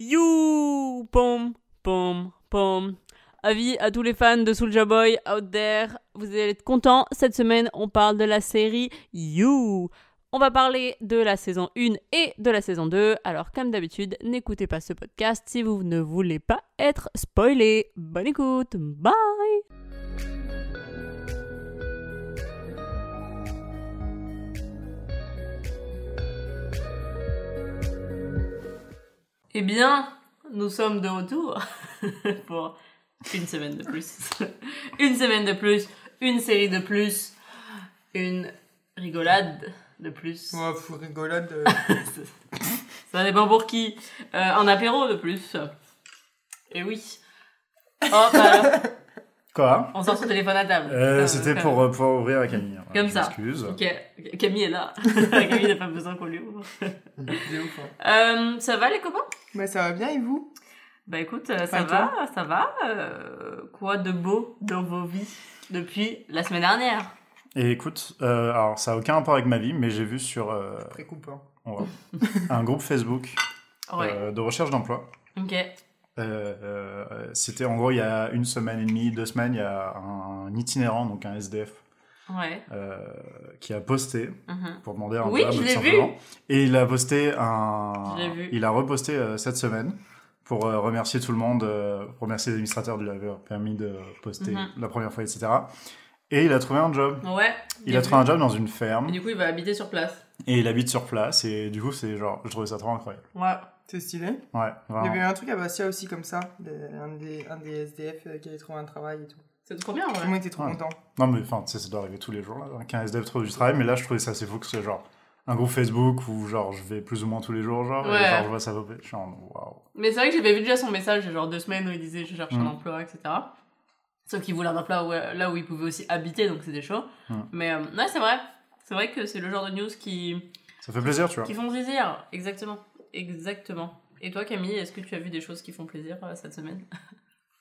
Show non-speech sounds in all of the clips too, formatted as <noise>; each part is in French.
You Pom, pom, pom. Avis à tous les fans de Soulja Boy out there, vous allez être contents. Cette semaine, on parle de la série You. On va parler de la saison 1 et de la saison 2. Alors, comme d'habitude, n'écoutez pas ce podcast si vous ne voulez pas être spoilé. Bonne écoute. Bye. Eh bien, nous sommes de retour <laughs> pour une semaine de plus. <laughs> une semaine de plus, une série de plus, une rigolade de plus. Ouais, fou rigolade. euh, <laughs> Ça dépend pour qui. Euh, un apéro de plus. Et oui. Oh, bah, Quoi on sort son téléphone à table. Euh, Euh, C'était pour euh, pouvoir ouvrir à Camille. hein. Comme Je ça. m'excuse. Ok, Camille est là. <laughs> Camille n'a pas besoin qu'on lui ouvre. <laughs> hein. Euh, ça va les copains? Bah, ça va bien et vous? Bah écoute, euh, ça va, ça va. Quoi de beau dans vos vies depuis la semaine dernière? Et écoute, euh, alors ça a aucun rapport avec ma vie, mais j'ai vu sur euh, Très coupant. on va- un groupe Facebook Ouais. euh, de recherche d'emploi. Ok. Euh, C'était en gros il y a une semaine et demie, deux semaines, il y a un, itinérant, donc un SDF, Ouais. euh, qui a posté Mhm. pour demander un Oui, job, je l'ai simplement. Et il a posté un, Je l'ai vu. il a reposté euh, cette semaine pour remercier tout le monde, remercier les administrateurs de lui avoir permis de poster Mhm. la première fois, etc. Et il a trouvé un job. Ouais. Il a vu. trouvé un job dans une ferme Et du coup, il va habiter sur place. et il habite sur place et du coup c'est genre je trouvais ça trop incroyable. Ouais. C'est stylé. Ouais, Il y avait vraiment. eu un truc à Bastia aussi comme ça. un, des, un des SDF euh, qui avait trouvé un travail et tout. C'est trop bien, Tout le ouais. monde était trop Ouais. content. Non mais enfin tu sais ça doit arriver tous les jours là, qu'un SDF trouve du travail mais là je trouvais ça assez fou que ce soit genre un groupe Facebook où genre je vais plus ou moins tous les jours genre et Ouais. genre je vois ça popper. Je suis en waouh. Mais c'est vrai que j'avais vu déjà son message, il y a genre deux semaines où il disait je cherche un Mhm. emploi, etc. Sauf qu'il voulait un emploi où- là où il pouvait aussi habiter, donc c'était chaud. Mhm. Mais euh, ouais, c'est vrai. C'est vrai que c'est le genre de news qui, Ça fait plaisir tu vois. qui font plaisir. Exactement. Exactement. Et toi, Camille, est-ce que tu as vu des choses qui font plaisir euh, cette semaine?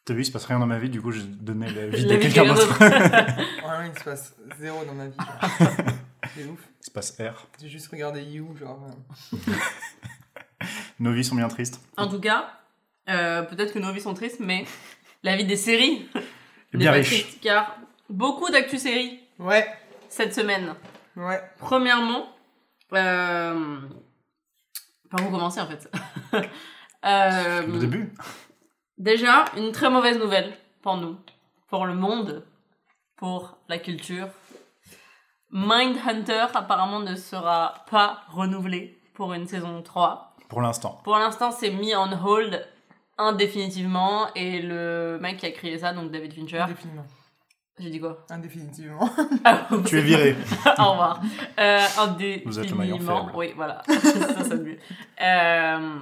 T'as vu il se passe rien dans ma vie du coup j'ai donné la vie <laughs> La de vie de quelqu'un d'autre. <laughs> Ouais, il se passe zéro dans ma vie. <laughs> c'est ouf. il se passe R. J'ai juste regardé You, genre. euh, Nos vies sont bien tristes. En tout cas, euh, peut-être que nos vies sont tristes, mais la vie des séries Et n'est bien riche. triste, car beaucoup d'actu séries Ouais, cette semaine. ouais. Premièrement, euh... par où commencer en fait <laughs> Euh, Le début. Déjà, une très mauvaise nouvelle pour nous, pour le monde, pour la culture. Mindhunter apparemment ne sera pas renouvelé pour une saison 3. Pour l'instant. Pour l'instant, c'est mis en hold indéfinitivement et le mec qui a créé ça, donc David Fincher, Indéfiniment. J'ai dit quoi? Indéfinitivement. <laughs> Ah, Tu es viré. <laughs> Au revoir. Euh, Vous êtes le maillon indéfiniment. faible. Oui, voilà. <laughs> ça sonne mieux. Euh,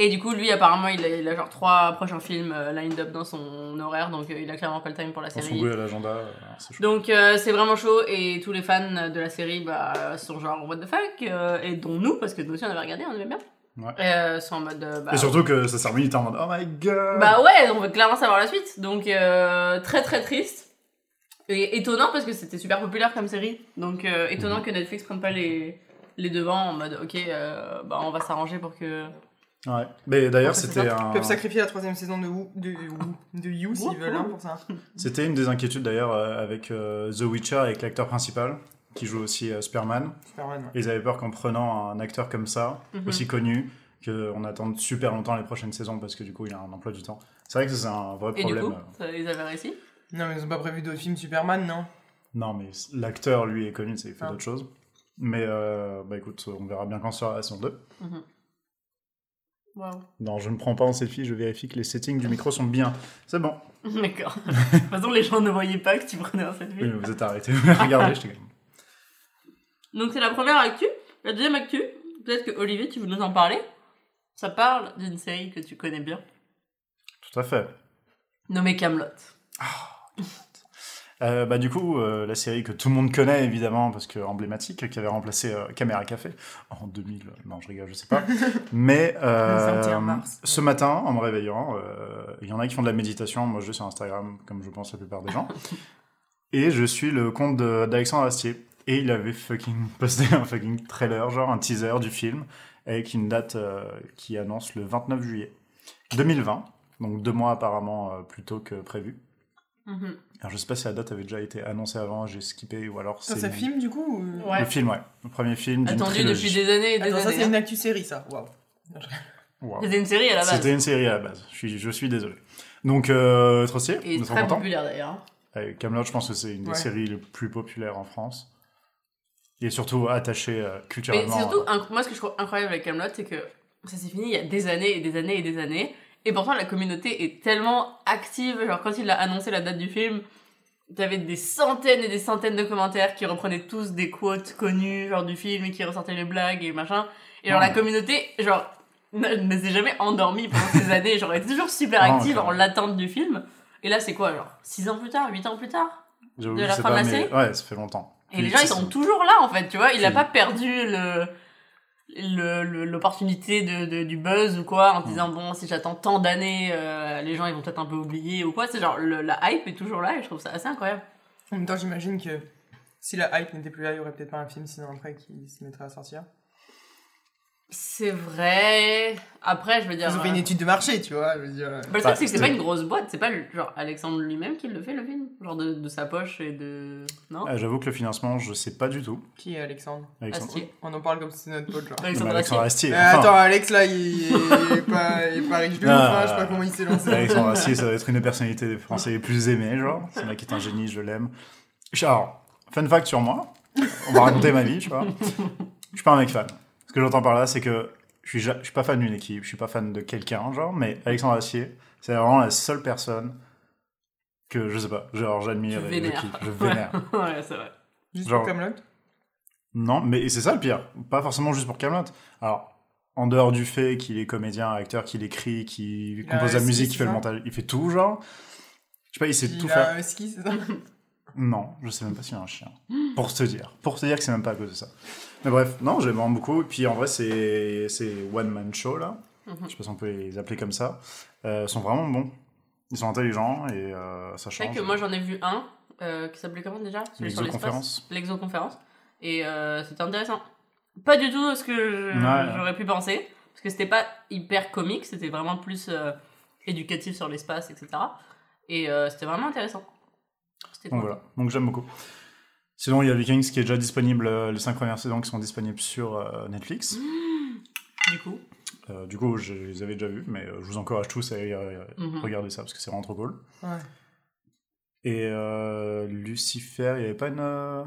et du coup, lui, apparemment, il a, il a genre trois prochains films euh, lined up dans son horaire, donc euh, il a clairement pas le time pour la Dans son série. goût à l'agenda, euh, c'est. Donc euh, c'est vraiment chaud et tous les fans de la série bah, sont genre what the fuck euh, et dont nous parce que nous aussi on avait regardé on aimait bien Ouais. Euh, sont en mode euh, bah, Et surtout que ça sert minute en mode oh my god. bah ouais on veut clairement savoir la suite donc euh, très très triste et étonnant parce que c'était super populaire comme série donc euh, étonnant Mhm. que Netflix prenne pas les les devants en mode ok euh, bah on va s'arranger pour que Ouais. Mais d'ailleurs, c'était ça. Ils un... peuvent sacrifier la troisième saison de, de, de You s'ils veulent, hein, pour ça. c'était une des inquiétudes d'ailleurs euh, avec euh, The Witcher, avec l'acteur principal qui joue aussi euh, Superman. Superman, ouais. Et ils avaient peur qu'en prenant un acteur comme ça, Mhm. aussi connu, qu'on attende super longtemps les prochaines saisons parce que du coup il a un emploi du temps. C'est vrai que c'est un vrai et du problème. coup ça- ils avaient réussi Non, mais ils ont pas prévu d'autres films Superman, non? Non, mais l'acteur lui est connu, c'est il fait Ah. d'autres choses. Mais euh, bah écoute, on verra bien quand sera la saison 2. Waouh. Non, je ne prends pas en selfie, je vérifie que les settings du micro sont bien. C'est bon. <laughs> D'accord. de toute façon, les gens ne voyaient pas que tu prenais un selfie. Oui, mais vous êtes arrêtés, vous <laughs> regardez, je t'ai Donc c'est la première actu. La deuxième actu, peut-être que Olivier, tu veux nous en parler? Ça parle d'une série que tu connais bien, Tout à fait. nommée Camelot. Euh, bah, du coup, euh, la série que tout le monde connaît évidemment, parce que emblématique, qui avait remplacé euh, Caméra Café en 2000, non je rigole, je sais pas. <laughs> Mais euh, Le 21 mars. ce matin, en me réveillant, il y en a qui font de la méditation, moi je vais sur Instagram, comme je pense la plupart des gens. <laughs> Et je suis le compte d'Alexandre Astier. Et il avait fucking posté un fucking trailer, genre un teaser du film. avec une date qui annonce le 29 juillet 2020, donc deux mois apparemment plus tôt que prévu. Mhm. Alors je sais pas si la date avait déjà été annoncée avant, j'ai skippé ou alors Ça, c'est c'est film du coup ou- Ouais. le film, ouais, le premier film d'une Attendu trilogie. depuis des années et des Attends, ça années. c'est hein. une actu série ça. Waouh. Wow. C'était une série à la base. C'était une série à la base. Je suis, je suis désolé. Donc euh, stylé, Et très contents. populaire d'ailleurs. Camelot, je pense que c'est une des Ouais. séries les plus populaires en France. Et surtout attachée euh, Mais culturellement. c'est surtout, euh, moi ce que je trouve incroyable avec Camelot, c'est que ça s'est fini il y a des années et des années et des années. Et pourtant la communauté est tellement active. Genre quand il a annoncé la date du film, t'avais des centaines et des centaines de commentaires qui reprenaient tous des quotes connues genre du film et qui ressortaient les blagues et machin. Et genre Ouais. la communauté, genre <laughs> ne, ne s'est jamais endormie pendant ces années. Genre elle était toujours super active en l'attente du film. Et là c'est quoi genre 6 ans plus tard, 8 ans plus tard de la fin de la mais- série? Ouais, ça fait longtemps. Et Puis, les gens, ils sont toujours là, en fait, tu vois. Il a Puis- pas perdu le le- le- l'opportunité de, de- du buzz ou quoi en disant bon si j'attends tant d'années euh, les gens ils vont peut-être un peu oublier ou quoi. C'est genre le- la hype est toujours là et je trouve ça assez incroyable. En même temps, j'imagine que si la hype n'était plus là, il y aurait peut-être pas un film sinon après qui se mettrait à sortir. C'est vrai après je veux dire Ils ont fait euh, une étude de marché, tu vois. Je veux dire. bah, le truc Bah, c'est que c'est pas c'est- une grosse boîte c'est pas le- genre Alexandre lui-même qui le fait le film? Genre de, de sa poche et de non? Ah, J'avoue que le financement, je sais pas du tout. Qui est Alexandre? Alexandre, Astier. On en parle comme si c'était notre pote, genre. Non, mais Alexandre Alexandre Astier. Euh, attends, Alex là, il, il est pas, il est pas riche de ouf, hein, je sais pas comment il s'est lancé. Alexandre Astier, ça va être une des personnalités des Français les plus aimées, genre. C'est un mec qui est un génie, je l'aime. Alors, fun fact sur moi, on va raconter ma vie, tu vois. Je suis pas un mec fan. Ce que j'entends par là, c'est que je suis, je suis pas fan d'une équipe, je suis pas fan de quelqu'un, genre, mais Alexandre Astier, c'est vraiment la seule personne que, je sais pas, genre, j'admire et je kiffe, <laughs> je vénère. ouais c'est vrai Juste Genre- pour Camelot? Non, mais c'est ça le pire. Pas forcément juste pour Camelot. Alors, en dehors du fait qu'il est comédien, acteur, qu'il écrit, qu'il Il compose a la musique, qu'il fait le montage, il fait tout, genre. Je sais pas, il sait Il tout a faire. un ski, c'est ça? Non, je sais même pas s'il y a un chien. Pour te dire. Pour te dire que c'est même pas à cause de ça. Mais bref, non, j'aime vraiment beaucoup. Et puis en vrai, c'est one man show là. Mhm. Je sais pas si on peut les appeler comme ça. Euh, sont vraiment bons. Ils sont intelligents et euh, ça c'est change. que moi j'en ai vu un euh, qui s'appelait comment déjà? L'exoconférence. l'exoconférence. Et c'était intéressant. Pas du tout ce que Ouais. j'aurais pu penser. Parce que c'était pas hyper comique, c'était vraiment plus éducatif sur l'espace, etc. Et c'était vraiment intéressant. C'était Donc cool. voilà, donc j'aime beaucoup. Sinon, il y a Vikings qui est déjà disponible, euh, les 5 premières saisons qui sont disponibles sur euh, Netflix. <gasps> Du coup. Euh, du coup, je les avais déjà vus, mais euh, je vous encourage tous à aller euh, Mhm. regarder ça parce que c'est vraiment trop cool. Ouais. Et euh, Lucifer, il y avait pas une. euh,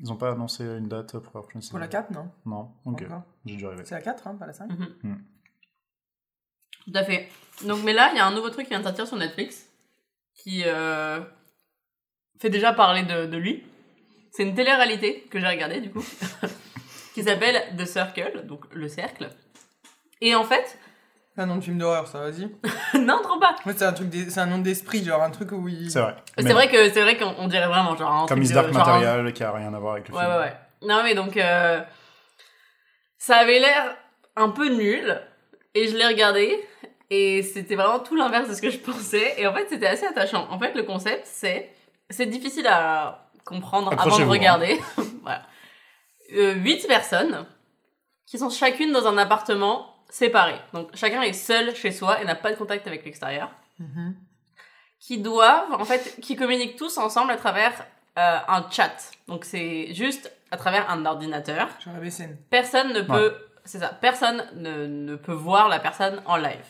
Ils ont pas annoncé une date pour la prochaine saison Pour la 4, non Non, ok, j'ai déjà rêvé. C'est la 4, hein, pas la 5 Mhm. Mm. Tout à fait. Donc, mais là, il y a un nouveau truc qui vient de sortir sur Netflix qui euh, fait déjà parler de, de lui. C'est une télé-réalité que j'ai regardée, du coup, <laughs> qui s'appelle The Circle, donc le cercle. Et en fait, C'est un nom de film d'horreur, ça, vas-y. <laughs> non, trop pas. Ouais, c'est un, truc d'es- c'est un nom d'esprit, genre un truc où il. C'est vrai. C'est Mais vrai que c'est vrai qu'on on dirait vraiment genre un Comme truc Miss de- Dark genre un- Material qui a rien à voir avec le Ouais, film. ouais, ouais. Non, mais donc, euh, ça avait l'air un peu nul, et je l'ai regardé, et c'était vraiment tout l'inverse de ce que je pensais, et en fait, c'était assez attachant. En fait, le concept, c'est, c'est difficile à comprendre avant de hein. regarder. <laughs> voilà. Euh, huit personnes, qui sont chacune dans un appartement séparé. Donc, chacun est seul chez soi et n'a pas de contact avec l'extérieur Mhm. qui doivent, en fait, qui communiquent tous ensemble à travers euh, un chat. Donc c'est juste à travers un ordinateur. Genre la BCN. Personne ne peut, c'est ça, personne ne, ne peut voir la personne en live.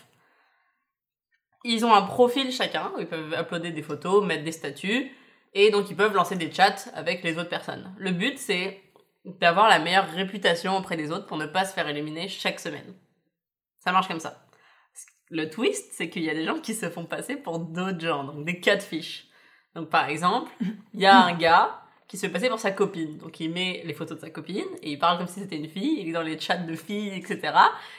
Ils ont un profil chacun, où ils peuvent uploader des photos, mettre des statuts, et donc ils peuvent lancer des chats avec les autres personnes. Le but c'est d'avoir la meilleure réputation auprès des autres pour ne pas se faire éliminer chaque semaine. Ça marche comme ça. Le twist, c'est qu'il y a des gens qui se font passer pour d'autres gens, donc des catfish. Donc par exemple, il y a un gars qui se fait passer pour sa copine. Donc il met les photos de sa copine et il parle comme si c'était une fille, il est dans les chats de filles, etc.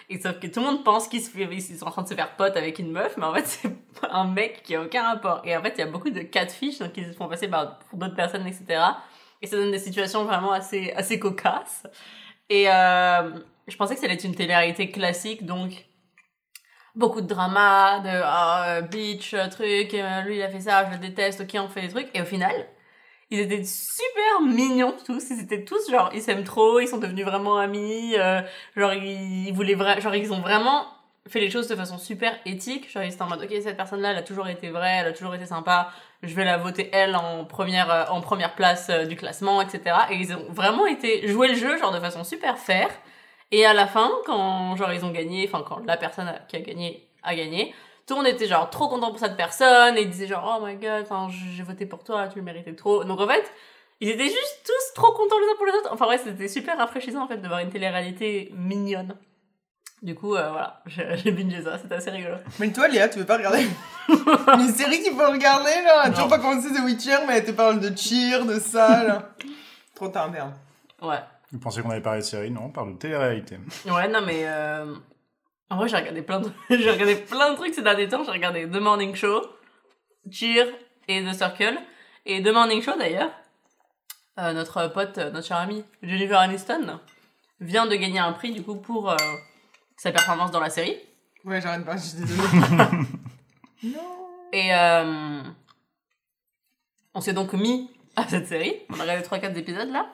Et sauf que tout le monde pense qu'ils sont en train de se faire pote avec une meuf, mais en fait <laughs> c'est un mec qui a aucun rapport. Et en fait il y a beaucoup de catfish, donc ils se font passer pour d'autres personnes, etc. Et ça donne des situations vraiment assez, assez cocasses. Et euh, je pensais que ça allait être une télé-réalité classique, donc beaucoup de drama, de ah, euh, bitch, truc, euh, lui il a fait ça, je le déteste, ok on fait des trucs. Et au final, Ils étaient super mignons tous, ils étaient tous genre ils s'aiment trop, ils sont devenus vraiment amis, euh, genre ils, voulaient vra- genre ils ont vraiment fait les choses de façon super éthique, genre ils étaient en mode OK, cette personne là elle a toujours été vraie, elle a toujours été sympa, je vais la voter elle en première euh, en première place euh, du classement etc. et ils ont vraiment été jouer le jeu genre de façon super fair et à la fin quand genre ils ont gagné, enfin quand la personne qui a gagné a gagné, tout le monde était genre trop content pour cette personne et ils disaient genre oh my god enfin j'ai voté pour toi tu le méritais trop. Donc en fait ils étaient juste tous trop contents les uns pour les autres. Enfin ouais c'était super rafraîchissant en fait de voir une télé-réalité mignonne. Du coup euh, voilà <laughs> j'ai bingé ça c'était assez rigolo. Mais toi, Léa, tu veux pas regarder <laughs> Une série qu'il faut regarder, là? Elle a toujours pas commencé The Witcher, mais elle te parle de cheer, de ça, là? <laughs> Trop tard, merde. ouais. Vous pensez qu'on avait parlé de série? Non, on parle de télé-réalité. ouais non mais euh... en vrai j'ai regardé plein de <laughs> j'ai regardé plein de trucs ces derniers temps j'ai regardé The Morning Show Cheer et The Circle et The Morning Show d'ailleurs euh, notre pote euh, notre cher ami Jennifer Aniston vient de gagner un prix du coup pour euh, sa performance dans la série Ouais, j'arrête pas, je suis désolée. <laughs> non et euh, on s'est donc mis à cette série on a regardé 3-4 épisodes là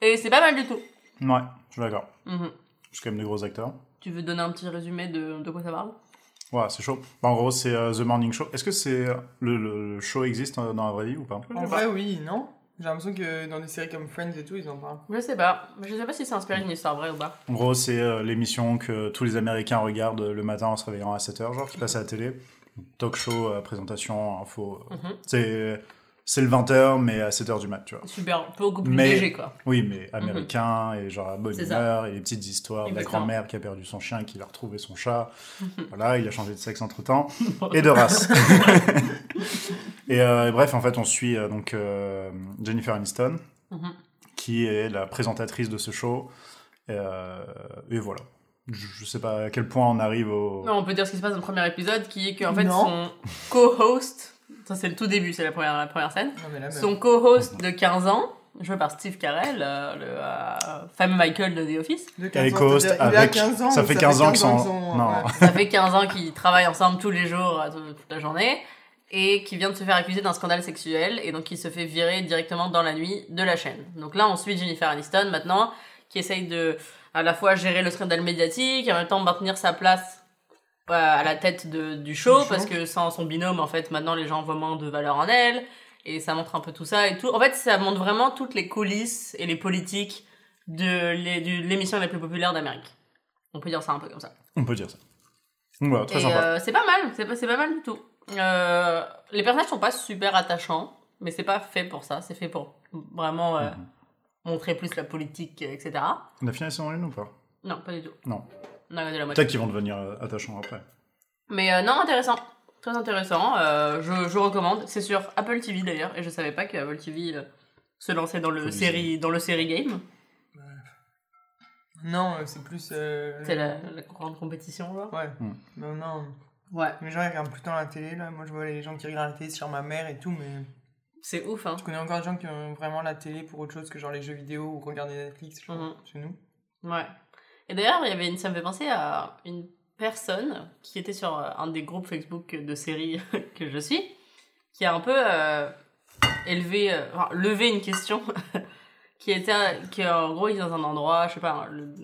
et c'est pas mal du tout Ouais, je suis d'accord. Mhm. C'est quand même des gros acteurs. Tu veux donner un petit résumé de, de quoi ça parle? Ouais, c'est chaud. Bah, en gros, c'est euh, The Morning Show. Est-ce que c'est euh, le, show existe euh, dans la vraie vie ou pas? En vrai, oui, non J'ai l'impression que dans des séries comme Friends et tout, ils en parlent. je sais pas je sais pas si c'est inspiré d'une histoire vraie ou pas En gros, c'est euh, l'émission que tous les Américains regardent le matin en se réveillant à 7h, genre qui passe à la télé. Talk show, euh, présentation, info. Mhm. C'est c'est le 20h, mais à 7h du mat, tu vois. super beaucoup plus Mais- léger quoi Oui, mais américain et genre à bonne Mhm. Humeur et les petites histoires de la grand-mère qui a perdu son chien et qui a retrouvé son chat. voilà, il a changé de sexe entre temps <laughs> et de race. <laughs> et, euh, et bref, en fait, on suit euh, donc euh, Jennifer Aniston Mhm. qui est la présentatrice de ce show. Et, euh, et voilà. Je, je sais pas à quel point on arrive au. Non, on peut dire ce qui se passe dans le premier épisode, qui est qu'en fait, Non. son co-host, ça c'est le tout début, c'est la première, la première scène, Non, mais là, même. son co-host de 15 ans, joué par Steve Carell, euh, le euh, fameux Michael de The Office, De Elle est 15 ans, co-host c'est-à-dire, il a avec- 15 ans, ça fait 15 ans qu'ils sont- non. ouais. ça fait 15 ans qu'ils travaillent ensemble tous les jours, euh, toute toute la journée, et qui vient de se faire accuser d'un scandale sexuel, et donc qui se fait virer directement dans la nuit de la chaîne. Donc là, on suit Jennifer Aniston maintenant, qui essaye de à la fois gérer le scandale médiatique, et en même temps maintenir sa place à la tête de, du show, Du show. parce que sans son binôme, en fait, maintenant les gens voient moins de valeur en elle, et ça montre un peu tout ça et tout. En fait, ça montre vraiment toutes les coulisses et les politiques de l'é- de l'émission la plus populaire d'Amérique. On peut dire ça un peu comme ça. On peut dire ça. Voilà, très sympa. euh, c'est pas mal, c'est pas, c'est pas mal du tout. Euh, les personnages sont pas super attachants, mais c'est pas fait pour ça, c'est fait pour vraiment euh, Mhm. montrer plus la politique, etc. On a fini la saison 1 ou pas? Non, pas du tout. Non. On a regardé la moitié. Peut-être qu'ils vont devenir euh, attachants après. Mais euh, non, intéressant. Très intéressant. Euh, je, je recommande. C'est sur Apple TV d'ailleurs, et je savais pas que Apple TV euh, se lançait dans le série, dans le série game. Non, c'est plus. euh, C'est la, la grande compétition, genre. Ouais. Hmm. Non, non. Ouais. Les gens ils regardent plus le temps la télé, là. Moi, je vois les gens qui regardent la télé sur ma mère et tout, mais. C'est ouf, hein. Je connais encore des gens qui ont vraiment la télé pour autre chose que genre les jeux vidéo ou regarder Netflix, je crois, Mhm. chez nous. Ouais. Et d'ailleurs, il y avait une, ça me fait penser à une personne qui était sur euh, un des groupes Facebook de séries <laughs> que je suis, qui a un peu euh, élevé, euh, enfin, levé une question, <laughs> qui était, qui en gros, il est dans un endroit, je sais pas, un, le-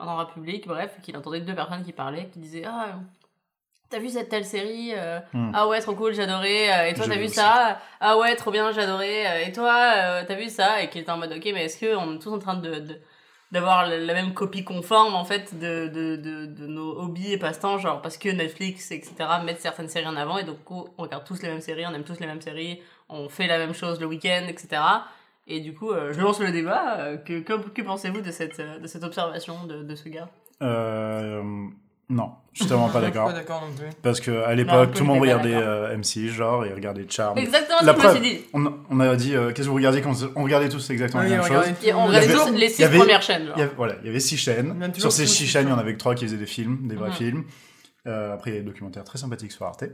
un endroit public, bref, qu'il entendait deux personnes qui parlaient, qui disaient ah T'as vu cette telle série euh, Hmm. Ah ouais, trop cool, euh, et toi, t'as vu aussi. ça Ah ouais, trop bien, euh, et toi, euh, t'as vu ça Et qui était en mode, ok, mais est-ce qu'on est tous en train de, de- d'avoir la, même copie conforme, en fait, de, de, de, nos hobbies et passe-temps, genre parce que Netflix, etc., mettent certaines séries en avant, et donc on regarde tous les mêmes séries, on aime tous les mêmes séries, on fait la même chose le week-end, etc. Et du coup, euh, je lance le débat. euh, que, que, pensez-vous de cette, euh, de cette observation de, de ce gars? Non, je suis tellement pas d'accord. Parce que à l'époque, tout le monde regardait euh, M6, genre, et regardait Charm. Exactement ce La que je me preuve. suis dit. On, on a dit, euh, qu'est-ce que vous regardiez quand on regardait tous exactement Oui, la même on chose? on regardait tous les six avait- premières chaînes. genre. Il y avait, voilà, il y avait six chaînes. Sur ces six chaînes, il y en avait que trois qui faisaient des films, des vrais films. Euh, après, il y a des documentaires très sympathiques sur Arte.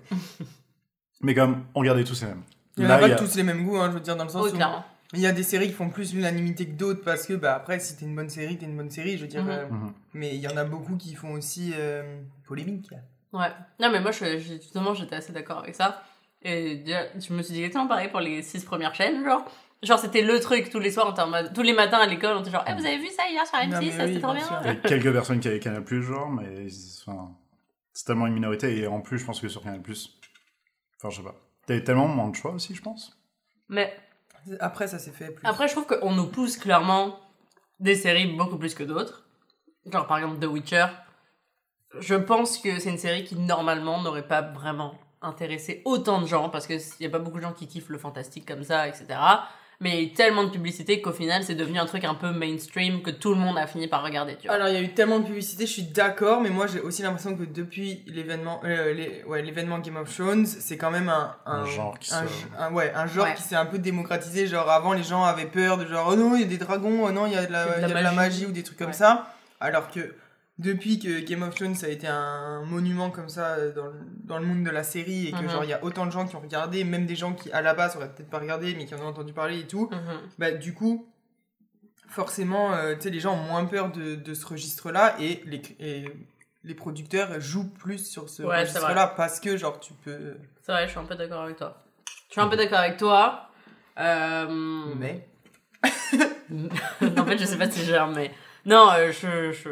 Mais comme, on regardait tous les mêmes. Il y en a pas tous les mêmes goûts, hein, je veux dire, dans le sens où. Il y a des séries qui font plus l'unanimité que d'autres parce que, bah, après, si t'es une bonne série, t'es une bonne série, je veux dire. Mhm. euh, Mhm. Mais il y en a beaucoup qui font aussi euh, polémique. Ouais. Non, mais moi, je, je- justement, j'étais assez d'accord avec ça. Et je me suis dit exactement pareil pour les six premières chaînes, genre. Genre, c'était le truc tous les soirs, en tous les matins à l'école, on était genre, Eh, vous avez vu ça hier sur Non, M6, mais ça oui, c'était trop bien. Il y a quelques personnes qui avaient Canal Plus, genre, mais enfin, c'est tellement une minorité. Et en plus, je pense que sur Canal Plus, enfin, je sais pas. T'avais tellement moins de choix aussi, je pense. Mais Après, ça s'est fait plus. après, je trouve qu'on nous pousse clairement des séries beaucoup plus que d'autres. Genre, par exemple, The Witcher. Je pense que c'est une série qui, normalement, n'aurait pas vraiment intéressé autant de gens, parce qu'il n'y a pas beaucoup de gens qui kiffent le fantastique comme ça, etc. Mais il y a eu tellement de publicité qu'au final, c'est devenu un truc un peu mainstream que tout le monde a fini par regarder, tu vois. Alors, il y a eu tellement de publicité, je suis d'accord, mais moi j'ai aussi l'impression que depuis l'événement euh, ouais, l'événement Game of Thrones, c'est quand même un, Un genre qui un, se- un- ouais, un genre Ouais. qui s'est un peu démocratisé. Genre, avant, les gens avaient peur de genre, oh non, il y a des dragons, oh non, il y a de la, Il y a de il la y a de la magie. magie ou des trucs comme Ouais. ça. Alors que depuis que Game of Thrones a été un monument comme ça euh, dans le, dans le monde de la série et que Mhm. genre il y a autant de gens qui ont regardé, même des gens qui à la base auraient peut-être pas regardé mais qui en ont entendu parler et tout, Mhm. bah du coup forcément euh, tu sais les gens ont moins peur de, de ce registre là et les, et les producteurs jouent plus sur ce Ouais, c'est registre là parce que genre tu peux C'est vrai, je suis un peu d'accord avec toi. Je suis un peu d'accord avec toi. Euh... mais <laughs> en fait, je sais pas si j'ai un mais. Non, euh, je, je.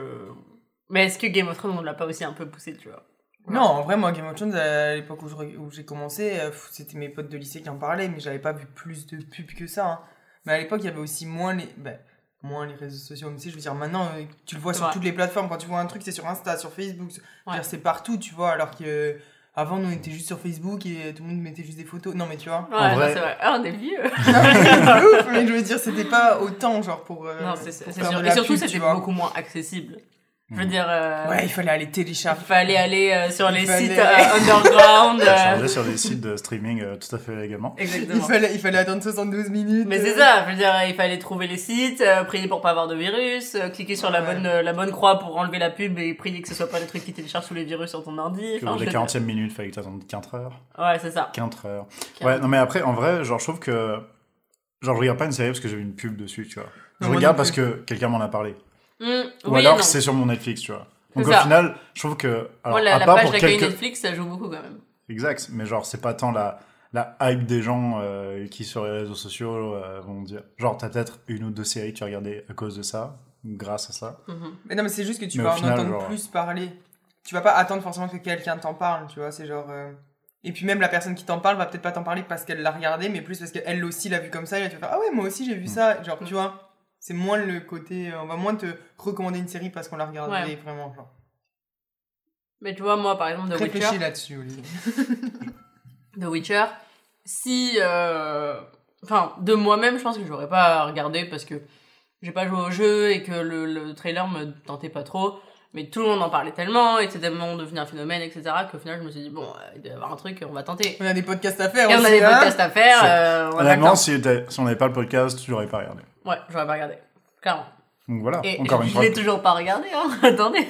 Mais est-ce que Game of Thrones, on l'a pas aussi un peu poussé, tu vois Non, en vrai, moi, Game of Thrones, à l'époque où j'ai commencé, euh, c'était mes potes de lycée qui en parlaient, mais j'avais pas vu plus de pubs que ça. hein. Mais à l'époque, il y avait aussi moins les, ben, moins les réseaux sociaux. Mais tu sais, je veux dire, maintenant, euh, tu le vois sur toutes les plateformes. Quand tu vois un truc, c'est sur Insta, sur Facebook. Ouais. c'est partout, tu vois. Alors que avant, nous, on était juste sur Facebook et tout le monde mettait juste des photos. Non, mais tu vois. Ouais, En vrai- c'est vrai. Ah, on est vieux. <laughs> Ouf, mais je veux dire, c'était pas autant, genre, pour. euh, non, c'est Et surtout, c'était beaucoup moins accessible. Je veux Mm. dire, euh, Ouais, il fallait aller il télécharger. fallait aller euh, sur Il les fallait- sites euh, <laughs> underground. euh, Chargé sur des sites de streaming euh, tout à fait légalement. Il fallait, il fallait attendre 72 minutes. Mais c'est euh, ça, je veux dire, il fallait trouver les sites, euh, prier pour pas avoir de virus, euh, cliquer sur la bonne euh, la bonne croix pour enlever la pub et prier que ce soit pas les trucs qui téléchargent tous les virus sur ton ordi. Que Enfin, dire- 40e minute, fallait que t'attendes 4 heures. Ouais, c'est ça. 4 heures. Ouais, non, mais après, en vrai, genre, je trouve que. Genre, je regarde pas une série parce que j'ai vu une pub dessus, tu vois. Je Non, regarde parce que quelqu'un m'en a parlé. Ou oui alors c'est sur mon Netflix, tu vois. Donc au ça. final, je trouve que. Alors, à la part page pour d'accueil quelques- Netflix, ça joue beaucoup quand même. Exact, mais genre, c'est pas tant la, la hype des gens euh, qui sur les réseaux sociaux euh, vont dire. Genre, t'as peut-être une ou deux séries que tu as regardées à cause de ça, grâce à ça. Mhm. Mais non, mais c'est juste que tu Mais vas en final, entendre genre- plus parler. Tu vas pas attendre forcément que quelqu'un t'en parle, tu vois. C'est genre. euh, Et puis même la personne qui t'en parle va peut-être pas t'en parler parce qu'elle l'a regardé, mais plus parce qu'elle aussi l'a vu comme ça. Et tu vas faire Ah ouais, moi aussi j'ai vu Mm. ça. Genre, tu vois. C'est moins le côté. euh, On va moins te recommander une série parce qu'on l'a regardée Ouais. vraiment. Genre. Mais tu vois, moi, par exemple, The Réfléchis Witcher, là-dessus, Olivier. <laughs> The Witcher, si... euh, Enfin, de moi-même, je pense que j'aurais pas regardé parce que j'ai pas joué au jeu et que le, le trailer me tentait pas trop. Mais tout le monde en parlait tellement, et c'était tellement devenu un phénomène, etc., qu'au final, je me suis dit, bon, euh, il doit y avoir un truc, on va tenter. On a des podcasts à faire Et on a des hein. podcasts à faire, euh, on si, si on n'avait pas le podcast, tu l'aurais pas regardé. Ouais, j'aurais pas regardé. Clairement. Donc voilà, Et encore une je fois. l'ai toujours pas regardé, hein. <laughs> Attendez.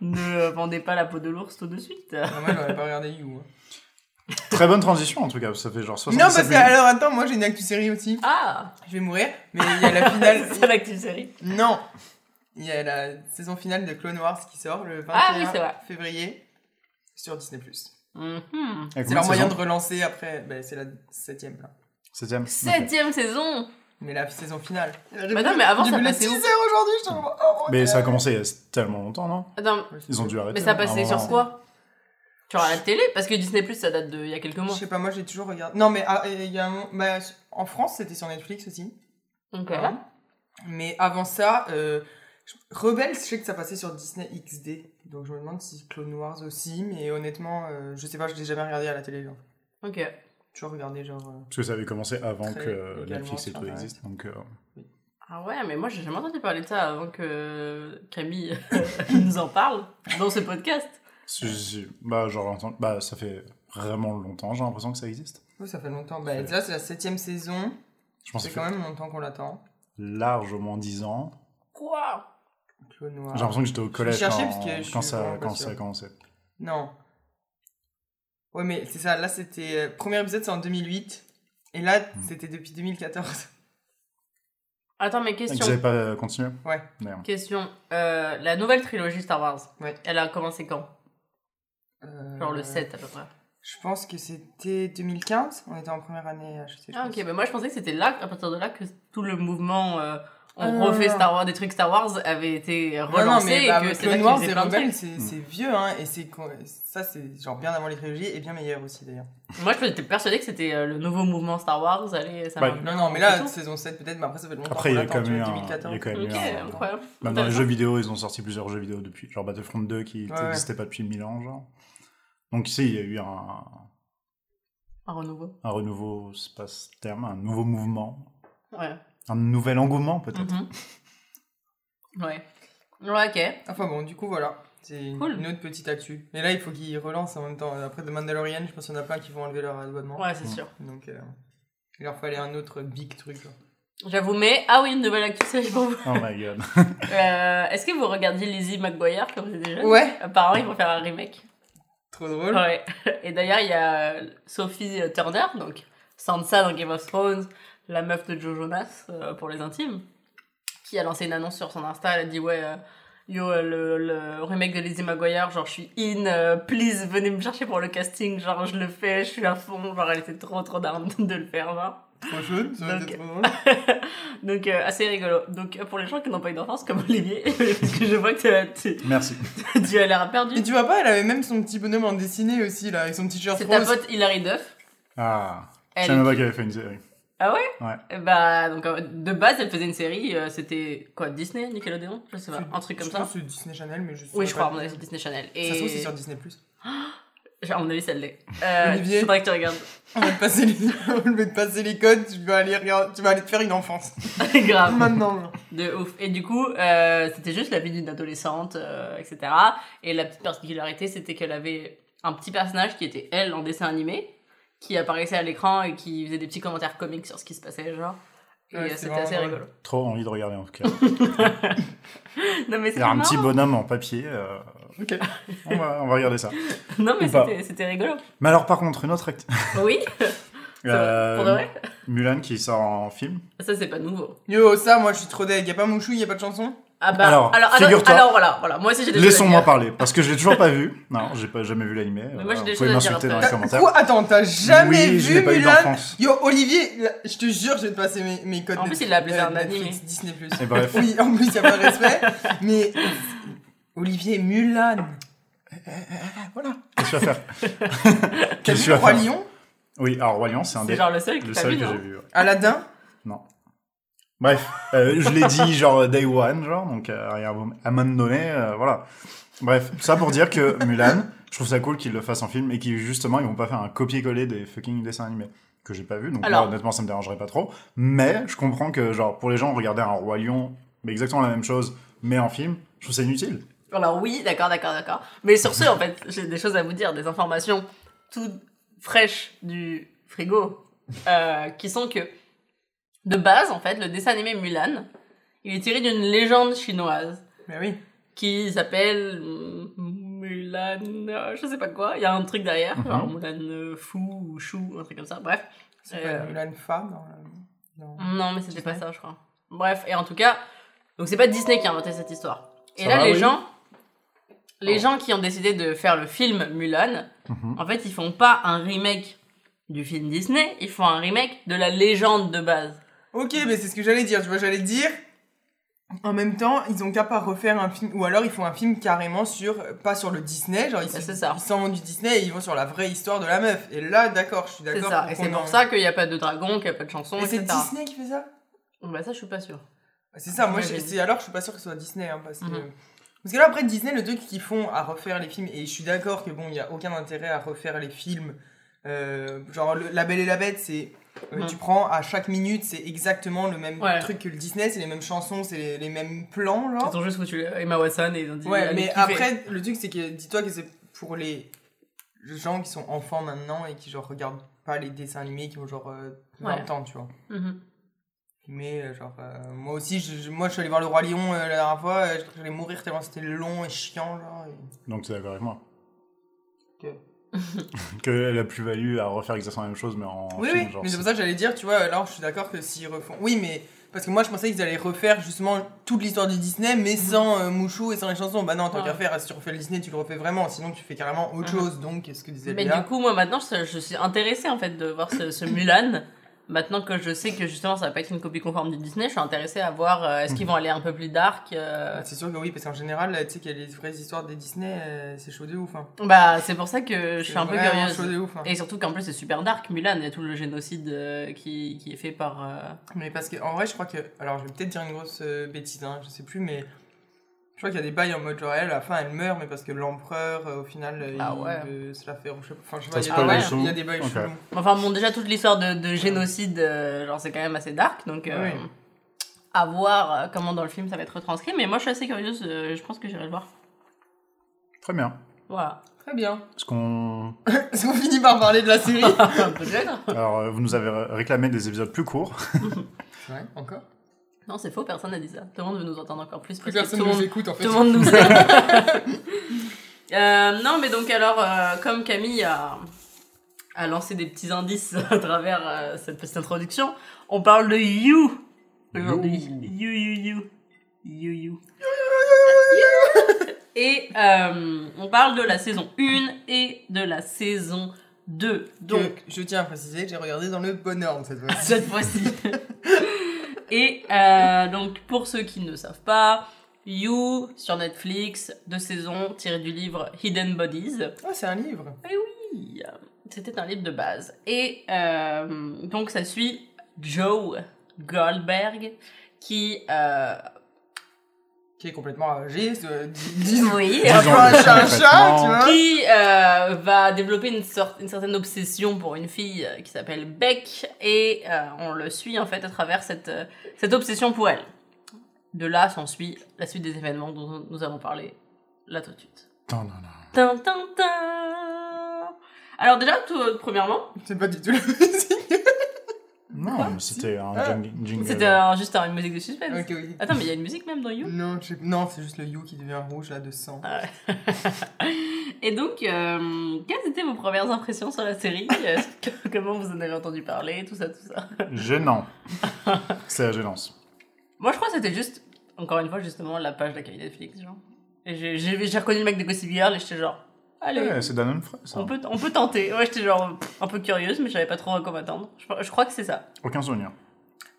Ne vendez pas la peau de l'ours tout de suite. Ah, moi, j'aurais pas regardé You. hein. Très bonne transition en tout cas, ça fait genre 77 Non, parce que alors attends, moi j'ai une actu série aussi. Ah Je vais mourir. Mais il y a la finale. <laughs> C'est l'active série. Non Il y a la saison finale de Clone Wars qui sort le 21 Ah oui, février sur Disney+. Mhm. Avec C'est leur moyen de relancer après. Ben, c'est la septième là. Septième. Septième saison Mais la saison finale. Bah non, mais avant, ça passait où 6 heures aujourd'hui, je oh, mon Mais Dieu. ça a commencé il y a tellement longtemps, non Attends, Ils ont dû arrêter. mais ça un passait sur moment. quoi Sur la télé Parce que Disney Plus ça date de il y a quelques Je mois. sais pas, moi j'ai toujours regardé. Non, mais ah, il y a un moment- bah, en France c'était sur Netflix aussi. Ok. Voilà. Mais avant ça, euh, je- Rebels, je sais que ça passait sur Disney XD. Donc je me demande si Clone Wars aussi. Mais honnêtement, euh, je sais pas, je l'ai jamais regardé à la télé. Genre. Ok. Toujours regardé genre. euh, Parce que ça avait commencé avant que légalement Netflix et tout existe. Donc, euh, Ah ouais, mais moi j'ai jamais entendu parler de ça avant que Camille <laughs> nous en parle dans ce podcast. si, si, si. bah, genre, bah, ça fait vraiment longtemps, j'ai l'impression que ça existe. Oui, ça fait longtemps. Bah, là, c'est la septième saison. Je pense que C'est quand même longtemps qu'on l'attend. largement 10 ans. Quoi? J'ai l'impression que j'étais au collège quand, ça a commencé. Non. Ouais, mais c'est ça. Là, c'était. euh, Premier épisode, c'est en 2008. Et là, Hmm. c'était depuis 2014. Attends, mais Vous question. n'avez pas euh, continué? Ouais. Merde. Question. Euh, la nouvelle trilogie Star Wars, Ouais. elle a commencé quand? Euh, Genre le 7 à peu près. Je pense que c'était 2015. On était en première année je Ah pense. ok, bah moi je pensais que c'était là, à partir de là, que tout le mouvement euh, on Ah, non, refait Star Wars, des trucs Star Wars avait été Non, relancé non, mais et bah, c'est Rebelle, c'est c'est vieux, hein, et c'est ça, c'est genre bien avant les trilogies et bien meilleur aussi d'ailleurs. Moi je j'étais persuadée que c'était euh, le nouveau mouvement Star Wars, allez, ça Non, non, mais là, saison 7 peut-être, mais après ça fait longtemps. Après, il y a quand même un. Il y 2014. a quand même incroyable. Même dans les jeux vidéo, ils ont sorti plusieurs jeux vidéo depuis. Genre Battlefront 2 qui Ouais, ouais. n'existait pas depuis 1000 ans, genre. Donc ici, il y a eu un, Un renouveau. un renouveau, c'est pas ce terme, un nouveau mouvement, Ouais. Un nouvel engouement peut-être. Mhm. Ouais. Ouais, ok. Enfin bon, du coup, voilà. C'est une, Cool. une autre petite actu. Mais là, il faut qu'ils relancent en même temps. Après The Mandalorian, je pense qu'il y en a plein qui vont enlever leur abonnement. Ouais, c'est sûr. Donc, euh, il leur fallait un autre big truc. J'avoue, mais. Ah oui, une nouvelle actu série pour vous. Oh my god. <laughs> Euh, Est-ce que vous regardiez Lizzie McGuire quand vous étiez jeune Ouais, Apparemment, ils vont faire un remake. trop drôle. Ouais. Et d'ailleurs, il y a Sophie Turner, donc Sansa dans Game of Thrones, la meuf de Joe Jonas euh, pour les intimes, qui a lancé une annonce sur son Insta. Elle a dit Ouais, euh, yo, euh, le, le remake de Lizzie McGuire, genre je suis in, euh, please venez me chercher pour le casting, genre je le fais, je suis à fond. Genre elle était trop trop down <laughs> de le faire, genre. Trop chaude, ça aurait Donc- trop drôle. <laughs> Donc euh, assez rigolo. Donc pour les gens qui n'ont pas eu d'enfance comme Olivier, <laughs> parce que je vois que tu, Merci. tu, as l'air perdu. Et tu vois pas, elle avait même son petit bonhomme en dessiné aussi, là, avec son petit shirt C'est ta pote Hilary Duff. Ah. Je savais pas qu'elle avait fait une série. Ah ouais? Ouais. Eh Bah, donc, euh, de base, elle faisait une série, euh, c'était quoi, Disney, Nickelodeon? Je sais pas, un truc comme je ça. pense que c'est Disney Channel, mais je sais Oui, je crois, mon avis, c'est Disney Channel. Et... Ça se trouve, c'est sur Disney+. <gasps> À mon avis, ça l'est. Euh, Olivier. faudrait que tu regardes. On va te passer les, <laughs> on va te passer les codes, tu vas aller, regarder- tu vas aller te faire une enfance. <laughs> Grave. Maintenant. là. De ouf. Et du coup, euh, c'était juste la vie d'une adolescente, euh, etc. Et la petite particularité, c'était qu'elle avait un petit personnage qui était elle en dessin animé, qui apparaissait à l'écran et qui faisait des petits commentaires comiques sur ce qui se passait, genre. Et Ouais, euh, c'était assez rigolo. Trop envie de regarder en tout cas. <laughs> Non, mais Il y a un petit bonhomme en papier. euh, Ok, on va, on va regarder ça. <laughs> Non, mais c'était rigolo. Mais alors par contre, une autre acte. <laughs> Oui, Euh, pour de vrai. Mulan qui sort en film. Ça, c'est pas nouveau. Yo, ça, moi, je suis trop deg. Y a pas Mouchou, y a pas de chanson? Ah bah, Alors, alors, alors, figure-toi. alors, voilà, voilà, moi aussi j'ai des choses à Laissons-moi parler, parce que je l'ai toujours pas vu. Non, j'ai pas jamais vu l'animé. Mais moi, j'ai Euh, des vous pouvez choses à dire m'insulter dans les commentaires. Quoi Attends, t'as jamais oui, je vu n'ai pas Mulan. Yo, Olivier, là, je te jure, je vais te passer mes, mes codes. En plus, il l'a appelé ça un animé. Disney+. Et bref. Oui, en plus, y a pas de respect. mais Olivier, Mulan. Voilà. Qu'est-ce que tu vas faire? T'as Qu'est-ce que vu tu vas Roi Lion? Oui, alors Roi Lion, c'est un C'est des genre le seul que j'ai vu. Aladdin? Non. Bref, euh, je l'ai dit genre day one, genre, donc euh, à un moment- donné, euh, voilà. Bref, ça pour dire que Mulan, je trouve ça cool qu'ils le fassent en film et qu'ils justement ils vont pas faire un copier-coller des fucking dessins animés que j'ai pas vu, donc là, honnêtement ça me dérangerait pas trop. Mais je comprends que genre pour les gens regarder un Roi Lion, mais exactement la même chose, mais en film, je trouve ça inutile. Alors oui, d'accord, d'accord, d'accord. Mais sur ce, en fait, j'ai des choses à vous dire, des informations toutes fraîches du frigo, euh, qui sont que, de base, en fait, le dessin animé Mulan, il est tiré d'une légende chinoise Mais oui. qui s'appelle Mulan, euh, je sais pas quoi, il y a un truc derrière, Mhm. genre Mulan euh, Fou ou Chou, un truc comme ça, bref. C'est pas Euh, Mulan femme dans la- dans- Non, mais c'était pas Disney. ça, je crois. Bref, et en tout cas, donc c'est pas Disney qui a inventé cette histoire. Et Ça là, va, les oui. gens, les Oh. gens qui ont décidé de faire le film Mulan, Mhm. en fait, ils font pas un remake du film Disney, ils font un remake de la légende de base. Ok, mais c'est ce que j'allais dire. Tu vois, j'allais dire. En même temps, ils ont qu'à pas refaire un film, ou alors ils font un film carrément sur, pas sur le Disney, genre ils Bah, c'est ça. ils s'en vont du Disney et ils vont sur la vraie histoire de la meuf. Et là, d'accord, je suis C'est d'accord. ça. Et c'est pour en- ça qu'il n'y a pas de dragon, qu'il n'y a pas de chanson, Mais c'est. Disney qui fait ça? Bah ça, je suis pas sûre. Bah, C'est ça, moi, Ouais, c'est alors je suis pas sûr que ce soit Disney, hein, parce que. Mhm. Parce que là, après Disney, le truc qu'ils font à refaire les films, et je suis d'accord que bon, il y a aucun intérêt à refaire les films. euh, genre, le- La Belle et la Bête, c'est. Euh, Mhm. Tu prends à chaque minute, c'est exactement le même Ouais. truc que le Disney, c'est les mêmes chansons, c'est les, les mêmes plans, genre. Ont juste foutu Emma Watson et ils ont dit. Ouais, mais après, le truc, c'est que dis-toi que c'est pour les gens qui sont enfants maintenant et qui, genre, regardent pas les dessins animés, qui ont, genre, euh, 20 Ouais. ans, tu vois. Mhm. Mais, euh, genre, euh, moi aussi, je, je- moi, je suis allé voir Le Roi Lion euh, la dernière fois, euh, j'allais mourir tellement c'était long et chiant, genre. et- Donc tu es d'accord avec moi? Que- <laughs> Que la plus-value à refaire exactement la même chose, mais en Oui, film, oui, genre, mais c'est pour ça que j'allais dire, tu vois, là, je suis d'accord que s'ils refont. Oui, mais Parce que moi, je pensais qu'ils allaient refaire justement toute l'histoire du Disney, mais sans euh, Mouchou et sans les chansons. Bah non, tant Mhm. Ouais. qu'à faire, si tu refais le Disney, tu le refais vraiment. Sinon, tu fais carrément autre Mhm. chose. Donc, qu'est-ce que disait Mais Léa du coup, moi maintenant, je, je suis intéressée en fait de voir ce, ce Mulan. Maintenant que je sais que justement ça va pas être une copie conforme du Disney, je suis intéressée à voir euh, est-ce qu'ils vont aller un peu plus dark. euh, C'est sûr que oui, parce qu'en général, tu sais qu'il y a les vraies histoires des Disney, euh, c'est chaud de ouf. Hein. Bah, c'est pour ça que je suis un peu curieuse. chaud de ouf. hein. Et surtout qu'en plus c'est super dark, Mulan, il y a tout le génocide qui, qui est fait par... Mais parce que, en vrai, je crois que. Alors, je vais peut-être dire une grosse bêtise, hein, je sais plus, mais. Crois qu'il y a des bails en mode genre, elle, à la fin, elle meurt, mais parce que l'empereur, euh, au final, euh, Ah il ouais. veut se la faire. je sais pas, Enfin, je sais pas, il y a des bails- sous. il y a des bails Ok. chelous. Enfin bon, déjà toute l'histoire de, de génocide, euh, genre c'est quand même assez dark, donc euh, Oui. à voir euh, comment dans le film ça va être retranscrit. Mais moi je suis assez curieuse, euh, je pense que j'irai le voir. Très bien. Voilà. Très bien. Est-ce qu'on. <laughs> Est-ce qu'on finit par parler de la série <laughs> Peut-être. Alors, euh, vous nous avez ré- réclamé des épisodes plus courts. Ouais, encore. Non, c'est faux, personne n'a dit ça. Tout le monde veut nous entendre encore plus. Plus parce que personne tout le nous monde, écoute, en fait. tout le monde nous <laughs> aime. <laughs> Euh, non, mais donc alors, euh, comme Camille a, a lancé des petits indices <laughs> à travers euh, cette petite introduction, on parle de You aujourd'hui. You, you, you. You, you. Et euh, on parle de la saison 1 et de la saison 2. Donc, Donc, je tiens à préciser que j'ai regardé dans le bon ordre cette fois-ci. cette fois-ci. Et euh, donc, pour ceux qui ne savent pas, You sur Netflix, deux saisons, tiré du livre Hidden Bodies. Ah, c'est un livre. Oui, c'était un livre de base. Et euh, donc, ça suit Joe Goldberg qui. Euh, Qui est complètement âgé. euh, dis- dis- <laughs> oui. Un peu un chat, un chat, tu vois. qui euh, va développer une, sorte, une certaine obsession pour une fille euh, qui s'appelle Beck et euh, on le suit en fait à travers cette, cette obsession pour elle. De là s'ensuit la suite des événements dont nous allons parler là tout de suite. Tin, tin, tin. Alors déjà, tout, premièrement, C'est pas du tout la <laughs> musique. Non, mais c'était un Ah. jing- jingle. c'était euh, juste une musique de suspense. ok, oui. Attends, mais il y a une musique même dans You? Non, je sais- non c'est juste le You qui devient rouge là de sang. Ah <laughs> Et donc, euh, quelles étaient vos premières impressions sur la série? Que- <laughs> Comment vous en avez entendu parler? Tout ça, tout ça. Gênant. C'est la gênance. Moi, je crois que c'était juste, encore une fois, justement, la page Netflix, genre. Et j'ai- j'ai j'ai reconnu le mec de Gossip Girl et j'étais genre, allez, Ouais, c'est Danone Fray, ça. on, peut, on peut tenter. Ouais, j'étais genre un peu curieuse, mais je savais pas trop à quoi m'attendre. Je, je crois que c'est ça. Aucun souvenir.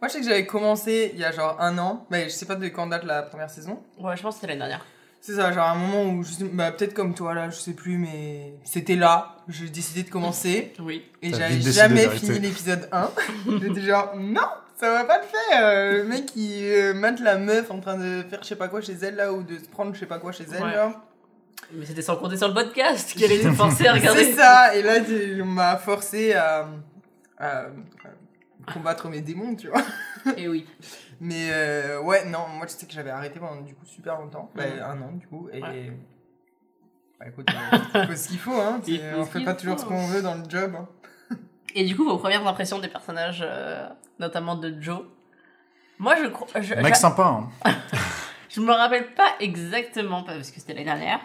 Moi, je sais que j'avais commencé il y a genre un an. Mais je sais pas de quand date la première saison. Ouais, je pense que c'était l'année dernière. C'est ça, genre un moment où, je- bah, peut-être comme toi là, je sais plus, mais c'était là. J'ai décidé de commencer. Oui. Et j'avais jamais fini l'épisode 1. <laughs> J'étais genre, non, ça va pas le faire. Euh, Le mec qui euh, mate la meuf en train de faire je sais pas quoi chez elle là, ou de se prendre je sais pas quoi chez elle Ouais. là. Mais c'était sans compter sur le podcast qu'elle était forcée à regarder. C'est ça, et là tu- on m'a forcé à, à- à combattre mes démons, tu vois. <laughs> Et oui. Mais euh, ouais, non, moi je sais que j'avais arrêté pendant du coup super longtemps, Bah, un an du coup, et. Ouais. Bah écoute, il faut ce qu'il faut, hein. <laughs> On fait pas toujours faut. ce qu'on veut dans le job. hein. Et du coup, vos premières impressions des personnages, euh, notamment de Joe? Moi, je crois. Mec sympa, hein. <laughs> Je me rappelle pas exactement parce que c'était l'année dernière,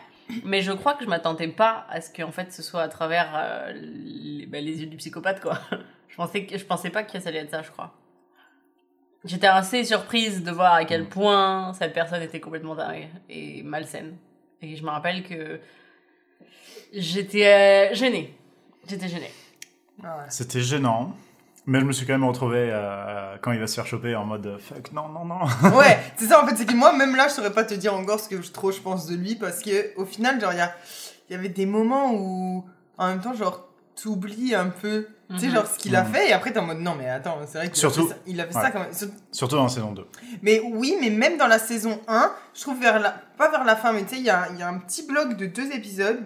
mais je crois que je m'attendais pas à ce que en fait ce soit à travers euh, les, bah, les yeux du psychopathe quoi. <laughs> Je pensais que je pensais pas que ça allait être ça, je crois. J'étais assez surprise de voir à quel point cette personne était complètement dingue et malsaine. Et je me rappelle que j'étais euh, gênée. J'étais gênée. Ah ouais. C'était gênant. Mais je me suis quand même retrouvé euh, quand il va se faire choper en mode fuck, non, non, non. <laughs> Ouais, <laughs> c'est ça en fait, c'est que moi même là je saurais pas te dire encore ce que je, trop je pense de lui parce que au final genre il y, avait des moments où en même temps genre t'oublies un peu, tu sais Mhm. genre ce qu'il a Mhm. fait et après t'es en mode non mais attends c'est vrai qu'il Surtout- a fait ça, il a fait ça quand même. Sur- Surtout dans la saison 2. Mais oui mais même dans la saison 1 je trouve vers la, pas vers la fin mais tu sais il y a, il y a un petit bloc de deux épisodes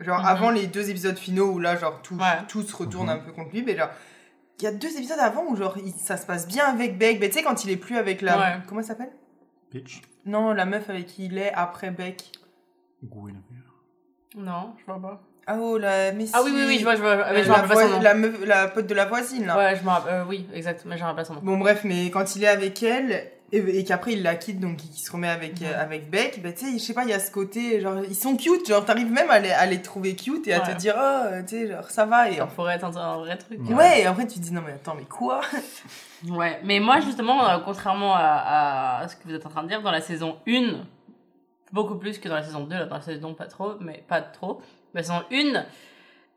genre Mhm. avant les deux épisodes finaux où là genre tout, Ouais. tout se retourne un peu contre lui mais genre il y a deux épisodes avant où genre il- ça se passe bien avec Beck, mais tu sais quand il est plus avec la... Ouais. Comment elle s'appelle? Bitch. Non, la meuf avec qui il est après Beck. Guinevere. Non, je vois pas. Ah oh, la. Ah oui oui oui, je vois je vois, mais je me la, rappelle pas son voi- nom. la, meuf, la pote de la voisine, là. Ouais, je me rappelle euh, oui, exact, mais je me rappelle pas son nom. Bon, bref, mais quand il est avec elle, et, et qu'après il la quitte donc il se remet avec euh, avec Beck bah tu sais je sais pas il y a ce côté genre ils sont cute genre t'arrives même à les, à les trouver cute et à Ouais. te dire oh euh, tu sais genre ça va et Ça en- pourrait être un, un vrai truc. ouais. et après tu te dis non mais attends mais quoi? <laughs> Ouais, mais moi justement, euh, contrairement à, à ce que vous êtes en train de dire, dans la saison 1, beaucoup plus que dans la saison 2, là, dans la saison pas trop, mais pas trop. La saison 1,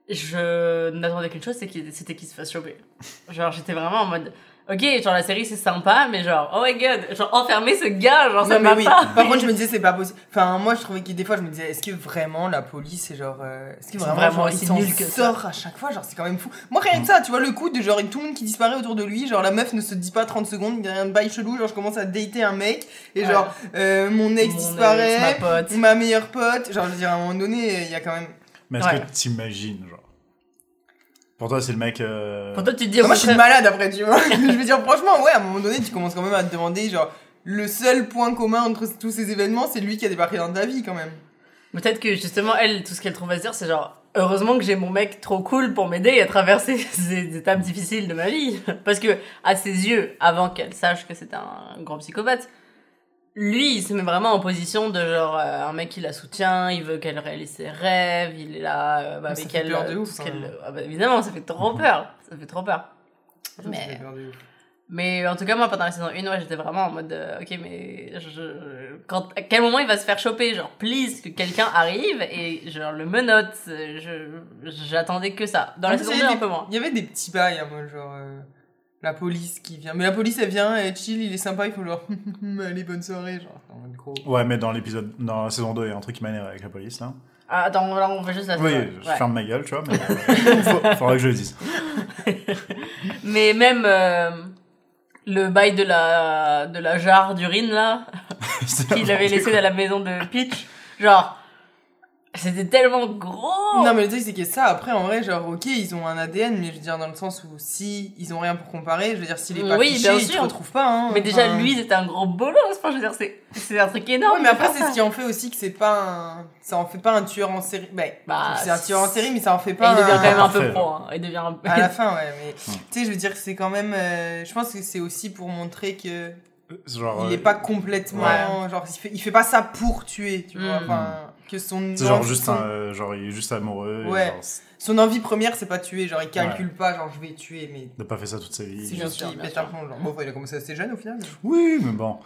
je n'attendais qu'une chose, c'est qu'il- c'était qu'il se fasse choper. Genre, j'étais vraiment en mode, ok, genre la série c'est sympa, mais genre, oh my god, genre enfermer ce gars, genre ça non mais m'a oui pas. par contre je me disais c'est pas possible enfin moi je trouvais que des fois je me disais est-ce que vraiment la police c'est genre euh, est-ce que Ils sont vraiment, vraiment genre, aussi il s'en nuls que ça. sort à chaque fois genre c'est quand même fou moi rien que ça tu vois le coup de genre tout le monde qui disparaît autour de lui genre la meuf ne se dit pas 30 secondes il y a un bail chelou genre je commence à dater un mec et Ouais. genre euh, mon ex Mon disparaît ex, ma pote. ou ma meilleure pote genre je veux dire à un moment donné il y a quand même Mais est-ce Ouais. que t'imagines, genre Pour toi, c'est le mec. euh, Pour toi, tu te dis moi je suis malade après tu vois <laughs> je veux dire franchement ouais à un moment donné tu commences quand même à te demander genre le seul point commun entre tous ces événements c'est lui qui a débarqué dans ta vie quand même Peut-être que justement, elle, tout ce qu'elle trouve à se dire, c'est genre, heureusement que j'ai mon mec trop cool pour m'aider à traverser <laughs> ces étapes difficiles de ma vie. Parce que, à ses yeux, avant qu'elle sache que c'est un gros psychopathe, lui, il se met vraiment en position de genre, euh, un mec qui la soutient, il veut qu'elle réalise ses rêves, il est là euh, bah, avec fait elle. peur de euh, ouf, ce quand qu'elle- même. ah bah, évidemment, ça fait trop peur. Ça fait trop peur. Ça Mais- peur de ouf. Mais en tout cas, moi, pendant la saison 1, ouais, j'étais vraiment en mode, euh, ok, mais je, quand, à quel moment il va se faire choper? Genre, please, que quelqu'un arrive et genre le menotte. euh, Je, j'attendais que ça. Dans la saison il y 2, avait un peu moins. Il y avait des petits bails, hein, moi, genre. La police qui vient. Mais la police, elle vient, elle chill, il est sympa, il faut genre. <laughs> Allez, bonne soirée, genre. en mode gros. Ouais, mais dans l'épisode, dans la saison 2, il y a un truc qui m'énerve avec la police, là. Ah, attends, là, on va juste la Oui, je Ouais. ferme ma gueule, tu vois, mais <laughs> euh, faut- faudrait que je le dise. <laughs> Mais même, euh, le bail de la, de la jarre d'urine, là, qu'il avait laissé dans la maison de Peach. Genre, c'était tellement gros! Non, mais le truc, c'est que ça, après, en vrai, genre, ok, ils ont un ADN, mais je veux dire, dans le sens où si ils ont rien pour comparer, je veux dire, s'il est pas Oui, fiché, bien ils te retrouvent pas, hein. Mais déjà, Enfin, lui, c'était un gros bolos. Enfin, je veux dire, c'est, c'est un truc énorme. Ouais, mais après, c'est ce qui en fait aussi que c'est pas un. Ça en fait pas un tueur en série. Ben, Bah, c'est un tueur en série, mais ça en fait Et pas il devient un- quand même un peu pro. Hein. Il devient un peu. À la fin, ouais, mais tu sais, je veux dire, c'est quand même. euh, je pense que c'est aussi pour montrer que. Genre, il est pas complètement Ouais. genre il fait, il fait pas ça pour tuer tu vois Mm. enfin que son C'est genre envie- juste son, un, euh, genre il est juste amoureux. et genre, son envie première c'est pas tuer genre il calcule pas genre je vais tuer mais il n'a pas fait ça toute sa vie. c'est Bien juste sûr, qu'il bien pète sûr. un plomb genre bon enfin, il a commencé assez jeune au final Oui, mais bon.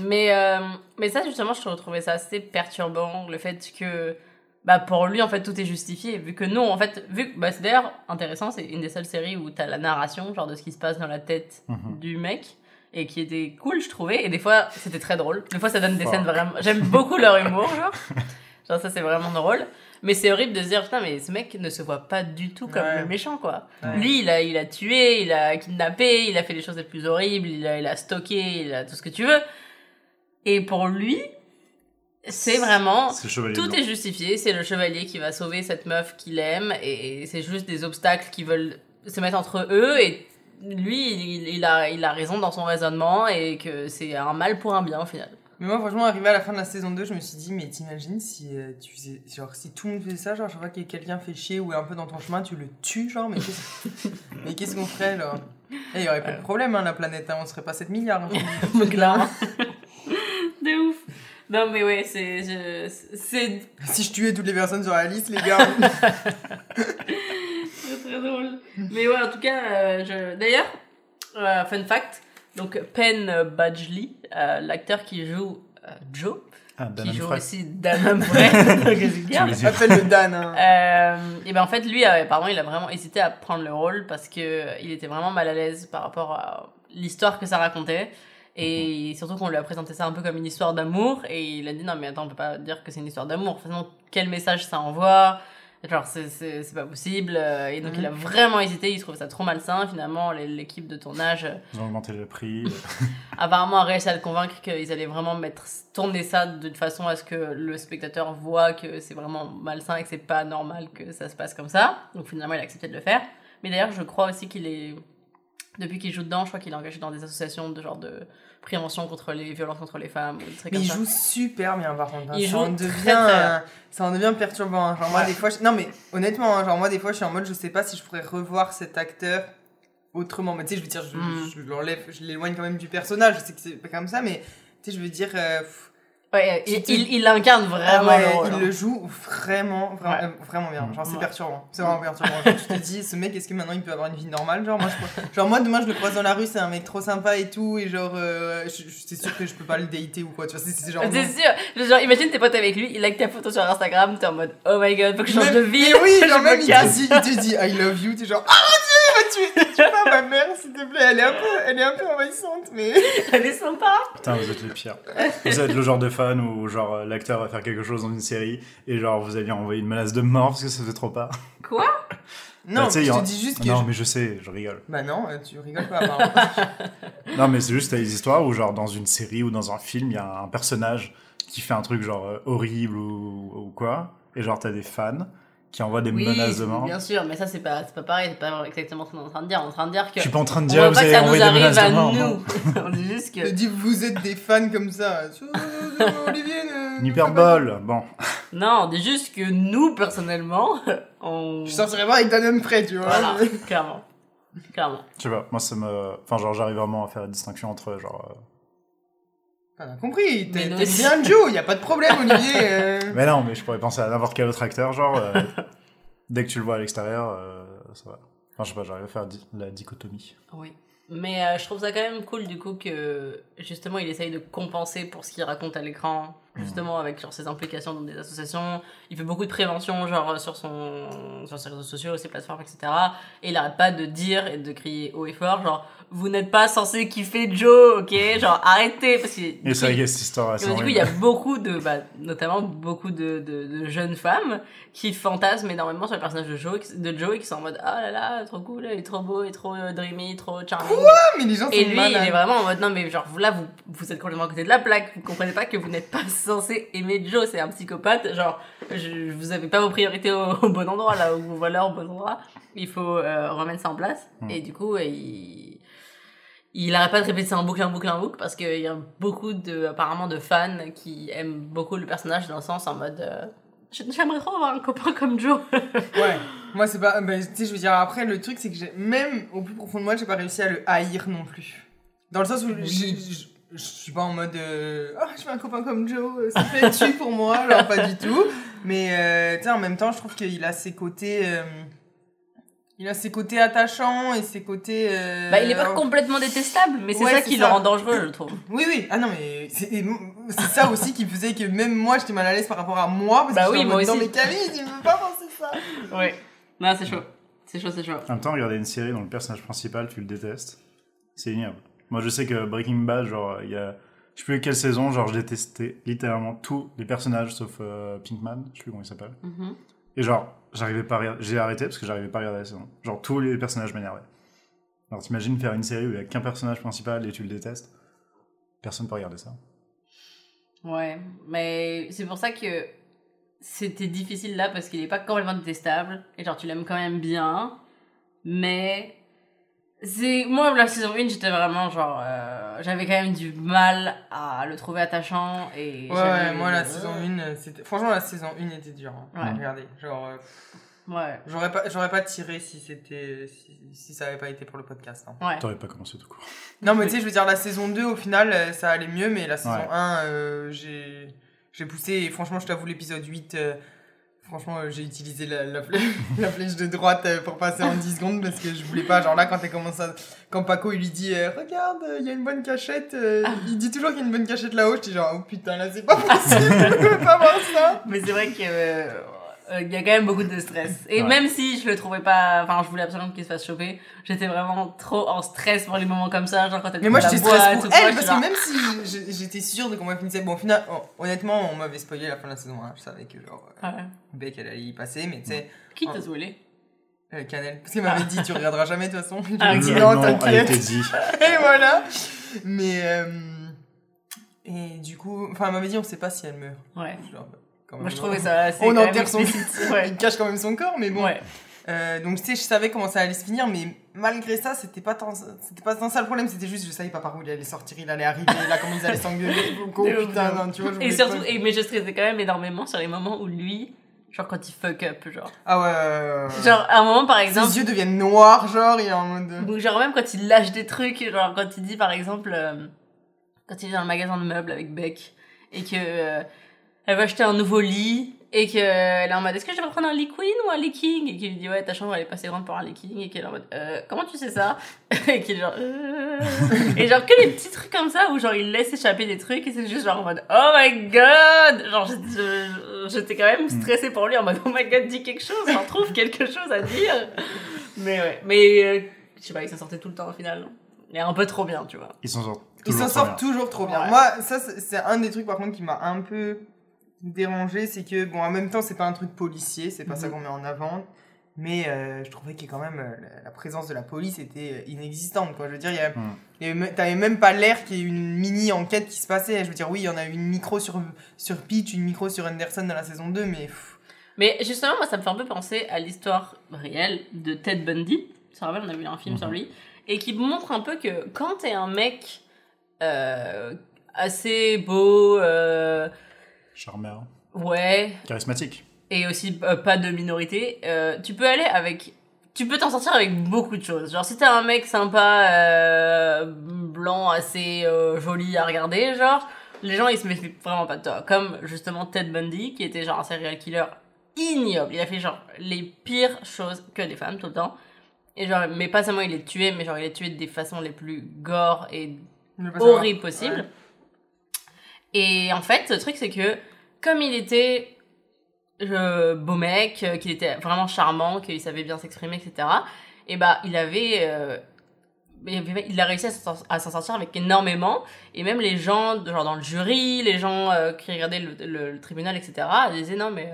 mais, euh, mais ça, justement, je trouvais ça assez perturbant. Le fait que. Bah, pour lui, en fait, tout est justifié. Vu que non, en fait, vu que. Bah, c'est d'ailleurs intéressant, c'est une des seules séries où t'as la narration, genre de ce qui se passe dans la tête Mhm. du mec. Et qui était cool, je trouvais. Et des fois, c'était très drôle. Des fois, ça donne des scènes vraiment. J'aime beaucoup leur humour, genre. <laughs> Genre, ça, c'est vraiment drôle. Mais c'est horrible de se dire, putain, mais ce mec ne se voit pas du tout comme Ouais. le méchant, quoi. Ouais. Lui, il a, il a tué, il a kidnappé, il a fait les choses les plus horribles, il a, il a stocké, il a tout ce que tu veux. Et pour lui, c'est vraiment. Tout blanc. est justifié, c'est le chevalier qui va sauver cette meuf qu'il aime, et c'est juste des obstacles qui veulent se mettre entre eux, et lui, il, il a, il a raison dans son raisonnement, et que c'est un mal pour un bien au final. Mais moi franchement arrivé à la fin de la saison 2 je me suis dit mais t'imagines si euh, tu faisais genre si tout le monde faisait ça genre je vois que quelqu'un fait chier ou est un peu dans ton chemin tu le tues genre mais qu'est-ce <laughs> mais qu'est-ce qu'on ferait genre il y aurait pas de problème hein, la planète hein, on serait pas 7 milliards hein. <laughs> Donc là. <laughs> de ouf. Non, mais ouais, c'est. je- C'est si je tuais toutes les personnes sur la liste les gars très très drôle. Mais ouais, en tout cas, euh, je... d'ailleurs, euh, fun fact, donc Penn Badgley, euh, l'acteur qui joue euh, Joe, Ah, Dan qui joue aussi Dan Humphrey, <laughs> <laughs> appelle le Dan hein. Euh, et ben en fait lui pardon il a vraiment hésité à prendre le rôle parce que il était vraiment mal à l'aise par rapport à l'histoire que ça racontait. Et surtout qu'on lui a présenté ça un peu comme une histoire d'amour. Et il a dit non mais attends on peut pas dire que c'est une histoire d'amour. Sinon quel message ça envoie? Genre c'est c'est c'est pas possible euh, et donc Mhm. il a vraiment hésité il trouvait ça trop malsain finalement l'équipe de tournage euh, Ils ont augmenté le prix. <laughs> apparemment a réussi à le convaincre qu'ils allaient vraiment mettre tourner ça de façon à ce que le spectateur voit que c'est vraiment malsain et que c'est pas normal que ça se passe comme ça. Donc finalement il a accepté de le faire. Mais d'ailleurs je crois aussi qu'il est depuis qu'il joue dedans, je crois qu'il est engagé dans des associations de genre de prévention contre les violences contre les femmes ou des trucs Mais comme il ça. joue super bien par contre. hein. Il ça joue en devient, très bien. ça en devient perturbant. hein. Genre moi Ouais. des fois, je- non mais honnêtement, hein, genre moi des fois je suis en mode je sais pas si je pourrais revoir cet acteur autrement. Mais tu sais, je veux dire, je, Mm. je l'enlève, je l'éloigne quand même du personnage. Je sais que c'est pas comme ça, mais tu sais, je veux dire. euh, pff, Ouais, il, C'était- il, il incarne ah vraiment ouais, le rôle, il hein. le joue vraiment, vraiment, Ouais. euh, vraiment bien. Genre, c'est perturbant. C'est vraiment perturbant. Genre, tu te dis, ce mec, est-ce que maintenant il peut avoir une vie normale? Genre, moi, je, genre, moi, demain, je le croise dans la rue, c'est un mec trop sympa et tout, et genre, euh, je, je- c'est sûr que je peux pas le dater ou quoi. Tu vois, c'est genre. C'est sûr. Genre, imagine t'es potes avec lui, il like ta photo sur Instagram, t'es en mode oh my god, faut que je change de vie. mais oui, <laughs> genre me même il te, dit, il te dit I love you, t'es genre Ah tu, tu pas ma mère s'il te plaît, elle est un peu, elle est un peu envahissante, mais. <laughs> Elle est sympa. Putain, vous êtes les pires. Vous êtes le genre de fan où genre euh, l'acteur va faire quelque chose dans une série et genre vous allez envoyer une menace de mort parce que ça fait trop pas. Quoi? Non, Bah, tu sais, je te dis juste que. Non, je- mais je sais, je rigole. Bah non, euh, tu rigoles pas. <laughs> Non, mais c'est juste t'as des histoires où genre dans une série ou dans un film, il y a un personnage qui fait un truc genre euh, horrible ou, ou quoi, et genre t'as des fans qui envoient des Oui, menaces de mort. bien sûr, mais ça c'est pas, c'est pas pareil, c'est pas exactement ce qu'on est en train de dire. On est en train de dire que. Je suis pas en train de dire vous pas que allez ça nous envoyer des menaces arrive de à mort. nous. <laughs> on dit juste Je que. dis, vous êtes des fans comme ça. Olivier, ne- ne Hyperbole, bon. Non, on dit juste que nous, personnellement, <laughs> on. Je sortirais pas avec d'un homme près, tu vois. Voilà, clairement. Clairement. Je sais pas, moi ça me. Enfin, genre j'arrive vraiment à faire la distinction entre genre. euh, On a compris, t'es bien Joe, y a pas de problème, Olivier. <laughs> euh. Mais non, mais je pourrais penser à n'importe quel autre acteur, genre. euh, <laughs> dès que tu le vois à l'extérieur, euh, ça va. Enfin, je sais pas, j'arrive à faire di- la dichotomie. Oui. Mais euh, je trouve ça quand même cool du coup que justement il essaye de compenser pour ce qu'il raconte à l'écran, justement avec genre, ses implications dans des associations. Il fait beaucoup de prévention genre sur, son, sur ses réseaux sociaux, ses plateformes, etc. Et il arrête pas de dire et de crier haut et fort genre vous n'êtes pas censé kiffer Joe, ok? Genre arrêtez parce que Et qu'il y a cette histoire du coup, il y a beaucoup de, bah, notamment beaucoup de, de, de jeunes femmes qui fantasment énormément sur le personnage de Joe, de Joe et qui sont en mode ah là là, trop cool, il est trop beau, il est trop euh, dreamy, trop charming. Ah, mais les gens et lui, il est vraiment en mode non, mais genre là, vous, vous êtes complètement à côté de la plaque, vous comprenez pas que vous n'êtes pas <laughs> censé aimer Joe, c'est un psychopathe, genre je, vous avez pas vos priorités au, au bon endroit là, ou vos valeurs au bon endroit, il faut euh, remettre ça en place. Mm. Et du coup, il il arrête pas de répéter ça en boucle, en boucle, en boucle, parce qu'il y a beaucoup de, apparemment, de fans qui aiment beaucoup le personnage dans le sens en mode, euh, j'aimerais trop avoir un copain comme Joe. <laughs> Ouais, moi c'est pas. Ben, tu sais, je veux dire, après, le truc c'est que même au plus profond de moi, j'ai pas réussi à le haïr non plus. Dans le sens où Oui. je, suis pas en mode. euh, Ah, je veux un copain comme Joe, euh, ça fait tu pour moi, alors pas du tout. Mais euh, tu sais, en même temps, je trouve qu'il a ses côtés. euh, il a ses côtés attachants et ses côtés. euh, bah, il est pas complètement détestable, mais c'est Ouais, ça qui ça. le rend dangereux, je trouve. Oui, oui. Ah non, mais c'est ça aussi qui faisait que même moi, j'étais mal à l'aise par rapport à moi. Parce Bah que oui, moi aussi. Non, mais Camille, tu peux pas penser ça. <laughs> Ouais. Non, c'est chaud. C'est chaud, c'est chaud. En même temps, regarder une série dont le personnage principal, tu le détestes, c'est ignoble. Moi, je sais que Breaking Bad, genre, il y a. Je sais plus quelle saison, genre, je détestais littéralement tous les personnages sauf euh, Pinkman, je sais plus comment il s'appelle. Mhm. Et genre, j'arrivais pas à. J'ai arrêté parce que j'arrivais pas à regarder la saison. Genre, tous les personnages m'énervaient. Alors, t'imagines faire une série où il y a qu'un personnage principal et tu le détestes? Personne peut regarder ça. Ouais, mais c'est pour ça que c'était difficile là parce qu'il est pas complètement détestable et genre tu l'aimes quand même bien, mais c'est moi la saison 1 j'étais vraiment genre euh, j'avais quand même du mal à le trouver attachant et Ouais, ouais, moi la saison 1, c'était. Franchement, la saison 1 était dure. hein. Ouais. Regardez, genre. euh, ouais J'aurais pas, j'aurais pas tiré si c'était, si, si ça avait pas été pour le podcast. hein. ouais T'aurais pas commencé tout court. Non, mais tu sais, je veux dire, la saison 2, au final, euh, ça allait mieux, mais la saison Ouais. 1, euh, j'ai, j'ai poussé, et franchement, je t'avoue, l'épisode 8, euh, franchement, euh, j'ai utilisé la, la, flè- <laughs> la flèche de droite euh, pour passer en 10 secondes, parce que je voulais pas, genre là, quand elle commence à, quand Paco, il lui dit, euh, regarde, il y a une bonne cachette, euh, il dit toujours qu'il y a une bonne cachette là-haut, je dis genre, oh putain, là, c'est pas <laughs> possible, je peux pas voir ça. mais c'est vrai que il y a quand même beaucoup de stress et Ouais. même si je le trouvais pas enfin je voulais absolument qu'il se fasse choper j'étais vraiment trop en stress pour les moments comme ça genre quand elle Mais moi, j'étais stressée pour elle, je parce que même si j'étais sûre de comment elle finissait, bon, au final, oh, honnêtement, on m'avait spoilé la fin de la saison 1, je savais que, genre, euh, ouais. Beck, elle allait y passer, mais tu sais, qui t'a spoilé? Euh, Canel, parce qu'elle m'avait dit, tu regarderas jamais, de toute façon. Ah, J'ai dit, non, <laughs> t'inquiète. Et voilà. Mais, euh, et du coup, enfin, elle m'avait dit, on sait pas si elle meurt. ouais Genre, quand Moi, je trouvais ça assez. On enterre son. Ouais. Il cache quand même son corps, mais bon. Ouais. Euh, donc, tu sais, je savais comment ça allait se finir, mais malgré ça, c'était pas tant, c'était pas tant ça le problème, c'était juste, je savais pas par où il allait sortir, il allait arriver, là, comment ils allaient s'engueuler. <laughs> Oh, putain, non, tu vois, je Et surtout, pas- et, mais je stressais quand même énormément sur les moments où lui, Genre quand il fuck up, genre. Ah ouais. Genre, à un moment, par exemple. Ses yeux deviennent noirs, genre, il est en mode. Genre même quand il lâche des trucs, genre quand il dit par exemple, euh, quand il est dans le magasin de meubles avec Beck et que euh, elle veut acheter un nouveau lit et que elle est en mode est-ce que je devrais prendre un lit queen ou un lit king? Et qu'il lui dit ouais ta chambre elle est pas assez grande pour un lit king. Et qu'elle est en mode euh, comment tu sais ça? <laughs> Et qu'il est genre euh... et genre que les petits trucs comme ça où genre il laisse échapper des trucs et c'est juste genre en mode oh my god! Genre j'étais- je- j'étais quand même stressée pour lui en mode oh my god dis quelque chose on trouve quelque chose à dire. Mais ouais. Mais euh, je sais pas il s'en sortait tout le temps au final. Il est un peu trop bien tu vois. Ils s'en sortent. Il toujours s'en très sort bien. toujours trop bien. Ouais. Moi, ça, c'est un des trucs par contre qui m'a un peu dérangé, c'est que, bon, en même temps, c'est pas un truc policier, c'est pas ça Mhm. qu'on met en avant, mais euh, je trouvais que quand même euh, la, présence de la police était euh, inexistante, quoi. Je veux dire, il Mhm. me- t'avais même pas l'air qu'il y ait une mini enquête qui se passait. Je veux dire, oui, il y en a une micro sur, sur Peach, une micro sur Anderson dans la saison 2, mais. pff, Mais justement, moi, ça me fait un peu penser à l'histoire réelle de Ted Bundy. Tu te rappelles, on a vu un film Mhm. sur lui. Et qui montre un peu que quand t'es un mec euh, assez beau, euh, Charmeur. ouais, Charismatique. et aussi euh, pas de minorité, euh, tu peux aller avec. Tu peux t'en sortir avec beaucoup de choses. Genre, si t'es un mec sympa, euh, blanc, assez euh, joli à regarder, genre, les gens ils se méfient vraiment pas de toi. Comme justement Ted Bundy, qui était genre un serial killer ignoble. Il a fait genre les pires choses que des femmes tout le temps. Et genre, mais pas seulement il les tuait, mais genre il les tuait des façons les plus gore et je veux pas savoir. horrible possible. Ouais. Et en fait, le truc, c'est que comme il était beau mec, euh, qu'il était vraiment charmant, qu'il savait bien s'exprimer, etc., et bah, il avait. euh, il avait- il a réussi à s'en sortir avec énormément et même les gens genre dans le jury les gens euh, qui regardaient le, tribunal etc disaient non mais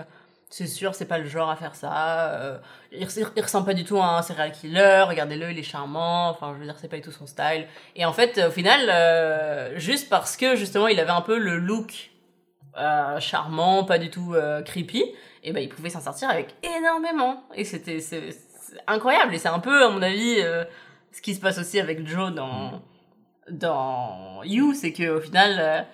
c'est sûr c'est pas le genre à faire ça euh, il, res- il ressemble pas du tout à un serial killer regardez-le il est charmant enfin je veux dire c'est pas du tout son style et en fait, au final, euh, juste parce que justement il avait un peu le look euh, charmant, pas du tout creepy, et ben il pouvait s'en sortir avec énormément. Et c'était incroyable. Et c'est un peu, à mon avis, ce qui se passe aussi avec Joe dans dans You, c'est que au final.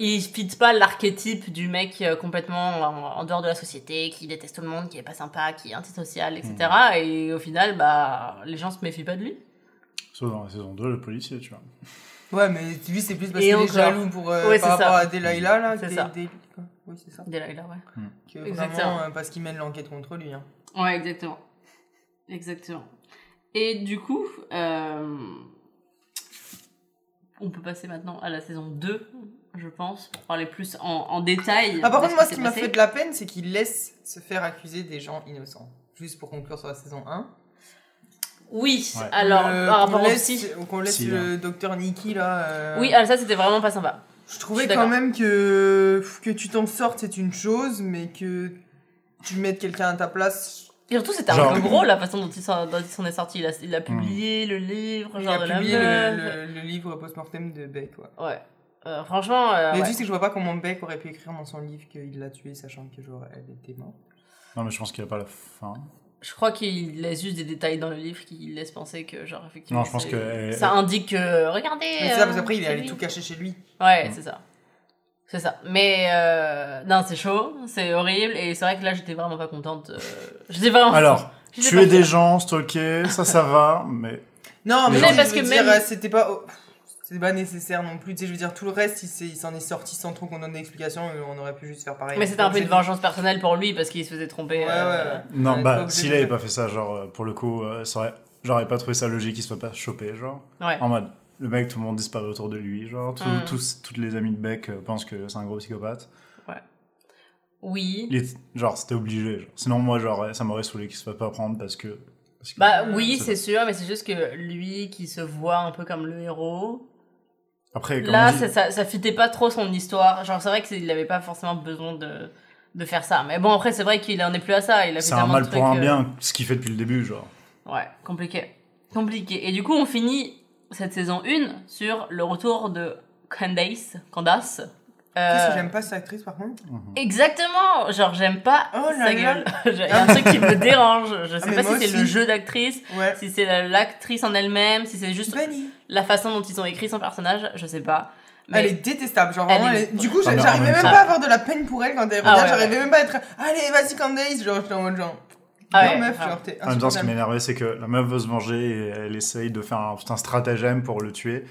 Il fit pas l'archétype du mec euh, complètement en, en dehors de la société, qui déteste tout le monde, qui est pas sympa, qui est antisocial, etc. Et au final, bah, les gens se méfient pas de lui. Sauf dans la saison 2, le policier, tu vois. Ouais, mais lui, c'est plus parce qu'il est jaloux pour, euh, Ouais, par c'est rapport ça. à Delilah, là. C'est ça. Quoi Oui, c'est ça. Delilah, ouais. Que Exactement. vraiment, euh, parce qu'il mène l'enquête contre lui. Hein. Ouais, exactement. Exactement. Et du coup, euh, on peut passer maintenant à la saison 2, je pense, pour parler plus en, en détail. Ah, par contre, moi, ce qui m'a fait de la peine, c'est qu'il laisse se faire accuser des gens innocents. Juste pour conclure sur la saison 1. Oui, Ouais. alors, Le- par qu'on rapport au laisse, psy. Qu'on laisse Si, le docteur Nikki, là. euh, Oui, alors ça, c'était vraiment pas sympa. Je trouvais Je quand même que, que tu t'en sortes, c'est une chose, mais que tu mettes quelqu'un à ta place. Et surtout, c'était un peu gros la façon dont il s'en dont il s'en est sorti. Il a, il a publié le livre, Il genre a de la publié le, le- le livre post-mortem de Beck. Ouais. Ouais. Euh, franchement, euh, mais ouais. tu sais que je vois pas comment Beck aurait pu écrire dans son livre qu'il l'a tué, sachant que genre, elle était morte. Non, mais je pense qu'il n'y a pas la fin. je crois qu'il laisse juste des détails dans le livre qui laisse penser que, genre, effectivement. Non, je pense c'est- que- Ça indique que, regardez. Mais c'est ça, euh, parce qu'après, il est c'est allé lui. tout cacher chez lui. Ouais, Mm. c'est ça. C'est ça. Mais euh, non, c'est chaud, c'est horrible, et c'est vrai que là, j'étais vraiment pas contente. euh, J'étais vraiment. Alors, <laughs> tuer pas des gens, stalker, ça, ça va, mais Non, mais, Mais non, parce que même- c'était pas. oh, C'était pas nécessaire non plus. Tu sais, je veux dire, tout le reste, il s'est- il s'en est sorti sans trop qu'on donne d'explication. et On aurait pu juste faire pareil. Mais c'était un peu une vengeance personnelle pour lui parce qu'il se faisait tromper. Ouais, euh, ouais. non, bah, s'il avait pas fait ça, genre, euh, pour le coup, euh, ça aurait- j'aurais pas trouvé ça logique qu'il se soit pas chopé, genre. ouais. En mode, le mec, tout le monde disparaît autour de lui, genre, tout- Mm. tous, toutes les amis de Beck euh, pensent que c'est un gros psychopathe. Oui. Il est- genre, c'était obligé, genre. Sinon, moi, genre, ça m'aurait saoulé qu'il se fasse pas prendre parce que. parce que- Bah oui, c'est sûr, mais c'est juste que lui qui se voit un peu comme le héros, Après, comme là, dit- ça, ça, ça fitait pas trop son histoire. Genre, c'est vrai qu'il avait pas forcément besoin de, de faire ça. Mais bon, après, c'est vrai qu'il en est plus à ça. Il a fait c'est un mal pour un euh, bien, ce qu'il fait depuis le début, genre. Ouais, compliqué. Compliqué. Et du coup, on finit cette saison 1 sur le retour de Candace. Candace. Euh, Qu'est-ce que j'aime pas cette actrice par contre Exactement Genre, j'aime pas Oh sa gueule. <laughs> Il y a un truc qui me dérange. Je sais mais pas si c'est le jeu d'actrice, Ouais. si c'est la- l'actrice en elle-même, si c'est juste la façon dont ils ont écrit son personnage, je sais pas. Mais- Elle est détestable, genre Elle vraiment. est- elle est- Du coup, Ah, j'arrivais même pas à avoir de la peine pour elle quand elle Ah revient. ouais, J'arrivais ouais. même pas à être Allez, vas-y, Candace. Genre, j'étais en mode genre. Ah non, ouais, meuf, grave. genre, t'es En même temps, ce qui m'énervait, c'est que la meuf veut se venger et elle essaye de faire un, tout un stratagème pour le tuer.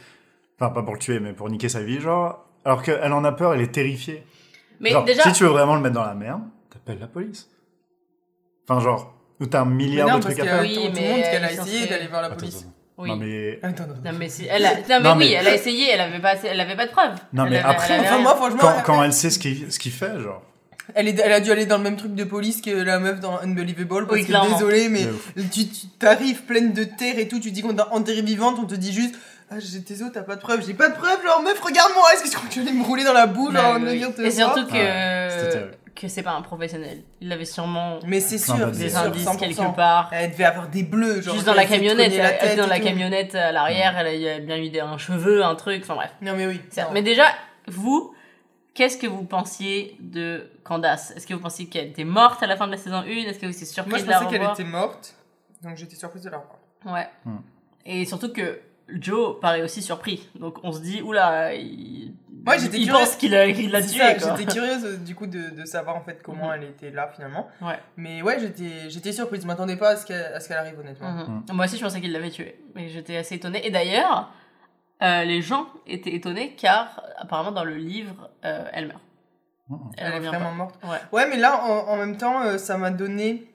Enfin, pas pour le tuer, mais pour niquer sa vie, genre. Alors qu'elle en a peur, elle est terrifiée. Mais genre, déjà, si tu veux vraiment le mettre dans la merde, t'appelles la police. Enfin, genre, où t'as un Mais milliard non, de trucs à faire. Oui, tout le mais monde qu'elle a essayé d'aller voir la Attends, police. attends, attends. oui. Non, mais. Attends, attends. Non mais, si- elle a... non, mais Non, oui, mais- elle a essayé, elle avait pas, elle avait pas de preuves. Non, Elle mais avait- après- elle avait Enfin, rien. moi, franchement, Quand, elle- quand elle sait ce qu'il ce qu'il fait, genre. Elle, est, elle a dû aller dans le même truc de police que la meuf dans Unbelievable. Parce Oui, que clairement. désolé, mais tu tu- t'arrives pleine de terre et tout, tu dis qu'on t'a enterré vivante, on te dit juste Ah, j'ai tes os, t'as pas de preuves. J'ai pas de preuves, genre meuf, regarde-moi, est-ce que tu crois que tu allais me rouler dans la boue, Bah, genre, oui, en oui. te Et voir surtout que, Ouais, que c'est pas un professionnel. Il avait sûrement Mais c'est sûr, des sûr, indices 100%. quelque part. Elle devait avoir des bleus, genre. Juste dans la camionnette, la elle était tête dans la tout. camionnette à l'arrière, elle a- il y a bien eu des- un cheveu, un truc, enfin bref. Non, mais oui. Mais déjà, vous, qu'est-ce que vous pensiez de Candace? Est-ce que vous pensiez qu'elle était morte à la fin de la saison 1 Est-ce que vous étiez surpris Moi, je de la pensais qu'elle revoir? était morte, donc j'étais surprise de la revoir. Ouais. Hmm. Et surtout que Joe paraît aussi surpris. Donc on se dit, oula, il, Ouais, j'étais il curieuse. pense qu'il a- qu'il l'a C'est tué. ça, quoi. J'étais <laughs> curieuse euh, du coup de, de savoir en fait comment Mhm. elle était là finalement. Ouais. Mais ouais, j'étais j'étais surprise, je m'attendais pas à ce qu'elle à ce qu'elle arrive honnêtement. Mhm. Moi aussi, je pensais qu'il l'avait tué. Mais j'étais assez étonnée. Et d'ailleurs, euh, les gens étaient étonnés car apparemment dans le livre, euh, elle meurt. Mhm. Elle, Elle, est vraiment pas. morte. Ouais. Ouais, mais là en, en même temps, euh, ça m'a donné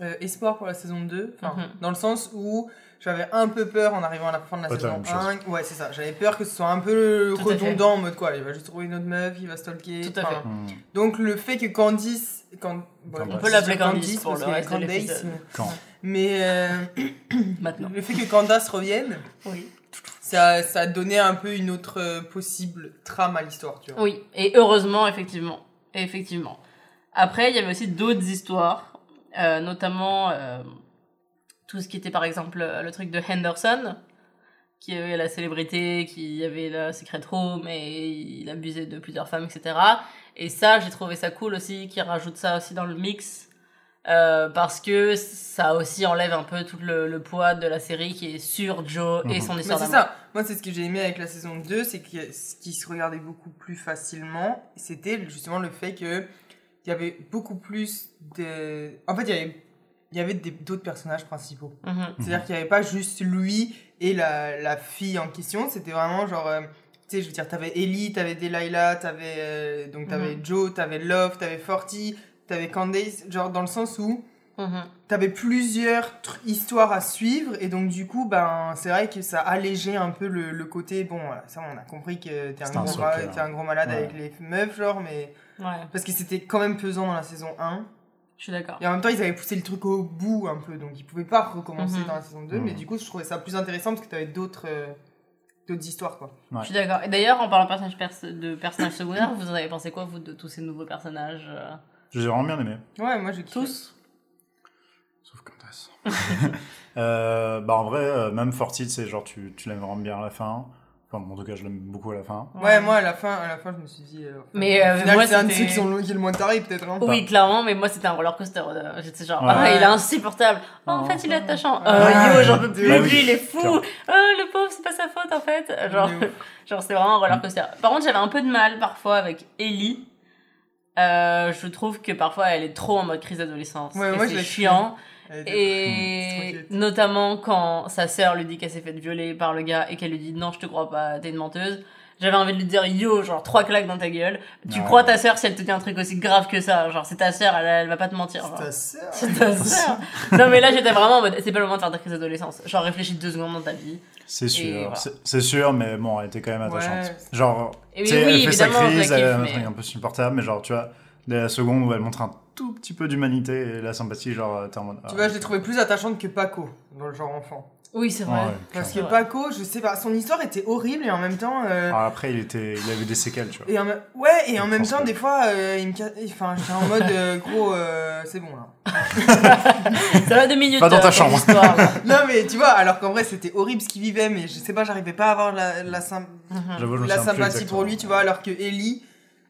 euh, espoir pour la saison 2. Enfin, Mhm. Dans le sens où j'avais un peu peur en arrivant à la fin de la saison la même 1. Ouais, c'est ça. J'avais peur que ce soit un peu Tout redondant en mode quoi. Il va juste trouver une autre meuf, il va stalker. Tout à fait. Hmm. Donc le fait que Candice. Bon, On peut l'appeler Candice pour parce le que reste de Candace, l'épisode. mais- Quand Mais euh, <coughs> Maintenant. le fait que Candace revienne, Oui. Ça, ça donné un peu une autre euh, possible trame à l'histoire, tu vois. Oui. Et heureusement, effectivement. Effectivement. Après, il y avait aussi d'autres histoires, euh, notamment euh, tout ce qui était par exemple le truc de Henderson, qui avait la célébrité, qui avait la secret room et il abusait de plusieurs femmes, etc. Et ça, j'ai trouvé ça cool aussi, qu'ils rajoutent ça aussi dans le mix. Euh, parce que ça aussi enlève un peu tout le, le poids de la série qui est sur Joe et Mhm. son Mais histoire c'est d'amour. ça. Moi, c'est ce que j'ai aimé avec la saison 2, c'est que ce qui se regardait beaucoup plus facilement, c'était justement le fait que il y avait beaucoup plus de. En fait, il y avait, il y avait d'autres personnages principaux. Mhm. C'est-à-dire qu'il n'y avait pas juste lui et la, la fille en question, c'était vraiment genre. euh, tu sais, je veux dire, t'avais Ellie, t'avais Delilah, t'avais. euh, donc, t'avais Joe, t'avais Love, t'avais Forty, t'avais Candace, genre dans le sens où Mhm. t'avais plusieurs tr- histoires à suivre et donc du coup ben c'est vrai que ça allégeait un peu le, le côté bon voilà, ça on a compris que t'es un, C'était un gros socle, hein. t'es un gros malade Ouais. avec les meufs genre mais Ouais, parce que c'était quand même pesant dans la saison 1 je suis d'accord. et en même temps ils avaient poussé le truc au bout un peu donc ils pouvaient pas recommencer Mhm. dans la saison 2 Mhm. mais du coup je trouvais ça plus intéressant parce que t'avais d'autres euh, d'autres histoires quoi Ouais. Je suis d'accord. Et d'ailleurs, en parlant de personnages, pers- de personnages secondaires, vous en avez pensé quoi, vous, de tous ces nouveaux personnages euh, J'ai vraiment bien aimé. ouais moi j'ai kiffé. Tous Sauf Candace. <laughs> euh, bah en vrai, euh, même Forty, c'est genre tu, tu l'aimes vraiment bien à la fin. Enfin, en tout cas, je l'aime beaucoup à la fin. ouais moi à la fin à la fin je me suis dit euh, Mais, euh, final, moi, c'est un de ceux qui, sont, qui est le moins taré peut-être hein. Oui, clairement, mais moi c'était un roller coaster. euh, J'étais genre, Ouais. ah, il est insupportable. Oh, en fait, il est attachant. Ouais. Oh, yo, j'en peux plus, Bah oui, lui, il est fou. Oh, le pauvre, c'est pas sa faute en fait. Genre, <laughs> genre c'est vraiment un roller coaster. Par contre, j'avais un peu de mal parfois avec Ellie. Euh, je trouve que parfois elle est trop en mode crise d'adolescence. Ouais, et c'est chiant. Et notamment quand sa sœur lui dit qu'elle s'est faite violer par le gars et qu'elle lui dit non, je te crois pas, t'es une menteuse. J'avais envie de lui dire yo, genre trois claques dans ta gueule. Tu Ouais. crois ta sœur si elle te dit un truc aussi grave que ça. Genre, c'est ta sœur, elle, elle va pas te mentir. C'est ta sœur C'est ta sœur. non, mais là, j'étais vraiment en mode, c'est pas le moment de faire ta crise d'adolescence. Genre, réfléchis deux secondes dans ta vie. C'est sûr, voilà. c'est- sûr, mais bon, elle était quand même attachante. Ouais. Genre, tu oui, elle fait sa crise, elle a un kiffe, truc mais- un peu supportable, mais genre, tu vois, dès la seconde où elle montre un tout petit peu d'humanité et la sympathie, genre, t'es en mode. Tu ah, vois, je l'ai trouvé plus attachante que Paco, dans le genre enfant. Oui, c'est vrai. ouais, Parce que. Paco, je sais pas, son histoire était horrible et en même temps. euh, Alors après, il, était, il avait des séquelles, tu vois. et en me- Ouais, et en Je même temps, que- des fois, euh, il me Enfin, j'étais en mode euh, gros, euh, c'est bon là. Ça va deux minutes. Pas dans ta euh, chambre. <laughs> Non, mais tu vois, alors qu'en vrai, c'était horrible ce qu'il vivait, mais je sais pas, j'arrivais pas à avoir la, la, sym- Mhm. La sympathie pour lui, tu vois, alors que Ellie,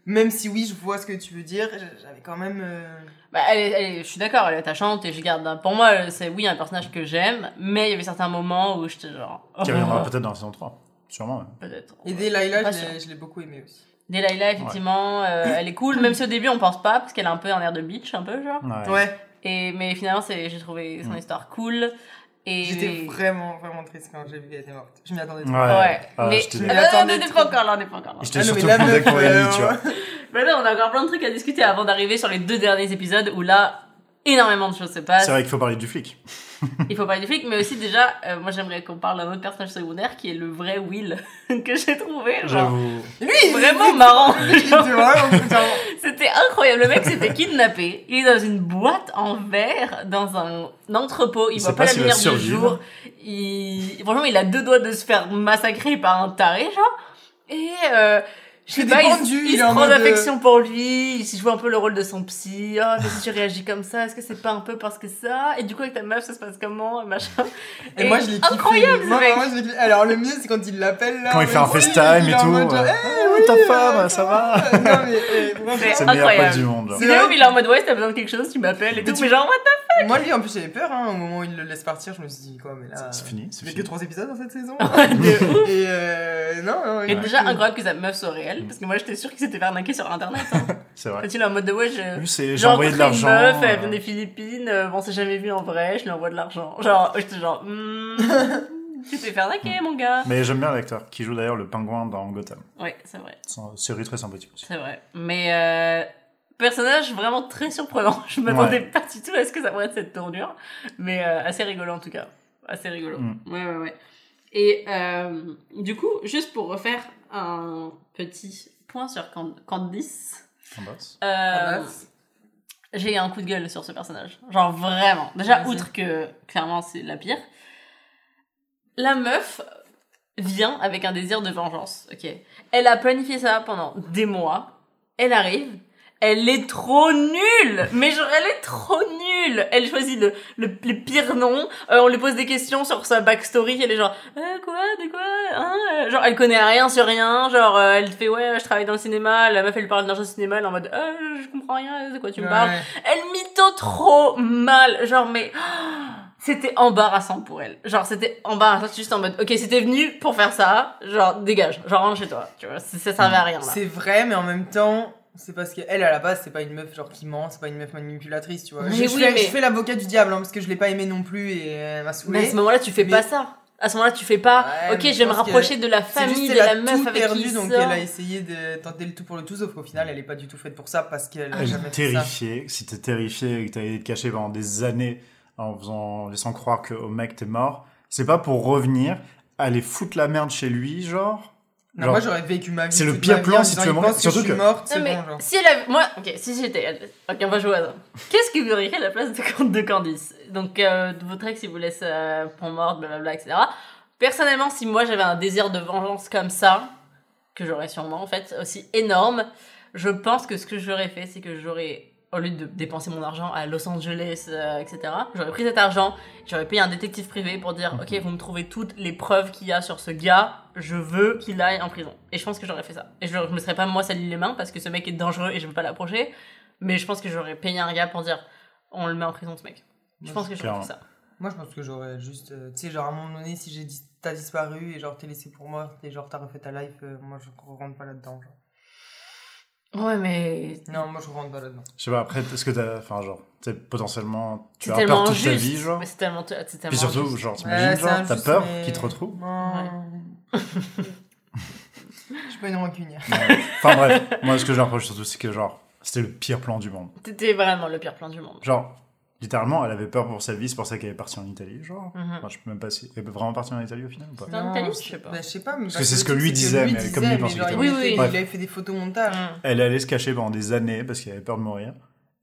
même si oui, je vois ce que tu veux dire, j'avais quand même. euh, Bah, elle est- elle est- je suis d'accord, elle est attachante et je garde. Pour moi, c'est oui un personnage que j'aime, mais il y avait certains moments où j'étais genre. Qui oh. reviendra peut-être dans la saison 3. Sûrement, ouais. peut-être. Et Delilah, Pas je l'ai- je l'ai beaucoup aimé aussi. Delilah, effectivement, euh, elle est cool, même si au début on pense pas, parce qu'elle a un peu un air de bitch, un peu, genre. Ouais. Ouais, Et, mais finalement, c'est, j'ai trouvé son Mm. histoire cool. Et... j'étais vraiment, vraiment triste quand j'ai vu qu'elle était morte. Je m'y attendais trop. Ouais. Ouais, Ah, mais Je Ah, m'y attendais on n'est trop. pas encore là, on n'est pas encore là. J'étais Ah non, mais surtout content tu euh, vois. Mais là, on a encore plein de trucs à discuter avant d'arriver sur les deux derniers épisodes où là, énormément de choses se passent. C'est vrai qu'il faut parler du flic. <laughs> Il faut parler du flic, mais aussi déjà, euh, moi j'aimerais qu'on parle d'un autre personnage secondaire qui est le vrai Will <laughs> que j'ai trouvé. Genre, J'avoue. Lui, il vraiment <laughs> marrant. C'était incroyable. Le mec s'était kidnappé. Il est dans une boîte en verre, dans un entrepôt. Il voit pas, pas la lumière du jour. Il... Franchement, il a deux doigts de se faire massacrer par un taré, genre. Et euh, je sais Il pas, il, il il se en prend mode, euh, d'affection pour lui. Il se joue un peu le rôle de son psy. Oh, mais si tu réagis comme ça, est-ce que c'est pas un peu parce que ça? Et du coup, avec ta meuf, ça se passe comment Et machin. Et, moi, je l'ai kiffé. Incroyable, moi, mec. moi, je l'ai kiffé. Alors, le mieux, c'est quand il l'appelle là. Quand il fait un FaceTime il et est en tout. mode genre, ouais. Eh, Oh, oui, ta euh, femme, ça va <laughs> Non, mais vraiment, C'est le meilleur incroyable. pote du monde. C'est Il est vrai où Il est en mode ouais, si t'as besoin de quelque chose, tu m'appelles et tout. Mais genre, what the Moi, lui, en plus, j'avais peur, hein, au moment où il le laisse partir, je me suis dit, quoi, mais là. C'est fini, c'est Il y a que trois épisodes dans cette saison. <laughs> Et euh, non, non. Et déjà incroyable que sa meuf soit réelle, parce que moi j'étais sûre qu'il s'était fait arnaquer sur internet. Hein. <laughs> C'est vrai. Est en mode de ouais, je. J'ai J'ai envoyé de rencontré une l'argent. meuf, elle euh, vient des Philippines, euh, bon, on s'est jamais vu en vrai, je lui envoie de l'argent. Genre, <laughs> j'étais genre, hmm, <laughs> tu t'es fait arnaquer, mon gars. Mais j'aime bien l'acteur qui joue d'ailleurs le pingouin dans Gotham. Ouais, c'est vrai, série très sympathique aussi. c'est vrai. Mais, euh, personnage vraiment très surprenant. Je m'attendais pas du tout à ce que ça pourrait être cette tournure. Mais euh, assez rigolo en tout cas. Assez rigolo. Mm. Ouais, ouais, ouais. Et euh, du coup, juste pour refaire un petit point sur Cand- Candice. Candace. Euh, Candace. j'ai eu un coup de gueule sur ce personnage. Genre vraiment. Déjà, Vas-y. outre que clairement c'est la pire. La meuf vient avec un désir de vengeance. Ok. Elle a planifié ça pendant des mois. Elle arrive. Elle est trop nulle Mais genre, elle est trop nulle Elle choisit le, le, le pire nom. Euh, on lui pose des questions sur sa backstory. Elle est genre, euh, quoi? De quoi? Hein? Euh, Genre, elle connaît rien sur rien. Genre, euh, elle fait, ouais, je travaille dans le cinéma. La meuf, elle parle de cinéma. Elle est en mode, euh, je comprends rien. De quoi tu me parles elle mytho trop mal. Genre, mais c'était embarrassant pour elle. Genre, c'était embarrassant. Juste en mode, ok, c'était venu pour faire ça. Genre, dégage. Genre, rentre chez toi. Tu vois, ça, ça servait à rien là. C'est vrai, mais en même temps, c'est parce qu'elle, à la base, c'est pas une meuf genre qui ment, c'est pas une meuf manipulatrice, tu vois. Mais je, je oui, fais, mais- je fais l'avocat du diable, hein, parce que je l'ai pas aimé non plus et elle m'a Mais à saoulé. ce moment-là, tu fais Mais- pas ça. À ce moment-là, tu fais pas, Ouais, ok, je vais me rapprocher de la famille juste de la a meuf tout avec perdu, qui donc sort. elle a essayé de tenter le tout pour le tout, sauf qu'au final, elle est pas du tout faite pour ça parce qu'elle a Elle jamais est fait ça. terrifiée. Si t'es terrifié et que t'as été caché pendant des années en faisant, en laissant croire que au mec t'es mort, c'est pas pour revenir, aller foutre la merde chez lui, genre? Non, Genre, moi j'aurais vécu ma vie. c'est le pire plan si tu veux que Surtout je suis que- morte, Non, mais bon, genre. si elle avait... Moi, ok, si j'étais. Ok, on va jouer au hasard. Qu'est-ce que vous auriez fait à la place de, de Candice? Donc, euh, votre ex, il vous laisse euh, pour morte, blablabla, etc. Personnellement, si moi j'avais un désir de vengeance comme ça, que j'aurais sûrement en fait, aussi énorme, je pense que ce que j'aurais fait, c'est que j'aurais, au lieu de dépenser mon argent à Los Angeles, euh, etc., j'aurais pris cet argent, j'aurais payé un détective privé pour dire, ok, vous me trouvez toutes les preuves qu'il y a sur ce gars, je veux qu'il aille en prison. Et je pense que j'aurais fait ça. Et je, je me serais pas moi sali les mains parce que ce mec est dangereux et je veux pas l'approcher, mais je pense que j'aurais payé un gars pour dire, on le met en prison ce mec. Je pense que j'aurais fait ça. Moi je pense que j'aurais juste. euh, tu sais, genre à un moment donné, si j'ai dit t'as disparu et genre t'es laissé pour moi et genre t'as refait ta life, euh, moi je rentre pas là-dedans. Ouais, mais Non, moi je rentre pas là-dedans. Je sais pas, après, est-ce que t'as. Enfin, genre, tu sais, potentiellement, tu c'est as peur tellement toute juste. ta vie, genre? Mais c'est tellement, c'est tellement Puis surtout, injuste. genre, Ouais, t'imagines, genre, t'as peur mais- qu'il te retrouve? Non. Je suis pas une rancunière. Ouais. Enfin bref, moi ce que je reproche surtout, c'est que genre, c'était le pire plan du monde. C'était vraiment le pire plan du monde. Genre, littéralement, elle avait peur pour sa vie, c'est pour ça qu'elle est partie en Italie, genre. Mhm. Enfin, je peux même pas si. Elle est vraiment partie en Italie au final ou pas C'était en Non, Italie, je sais pas. Bah, je sais pas. mais que c'est ce que lui disait, mais comme lui, il pensait qu'il il, était avait fait, mort. il avait fait des photomontages. Mm. Elle allait se cacher pendant des années parce qu'elle avait peur de mourir.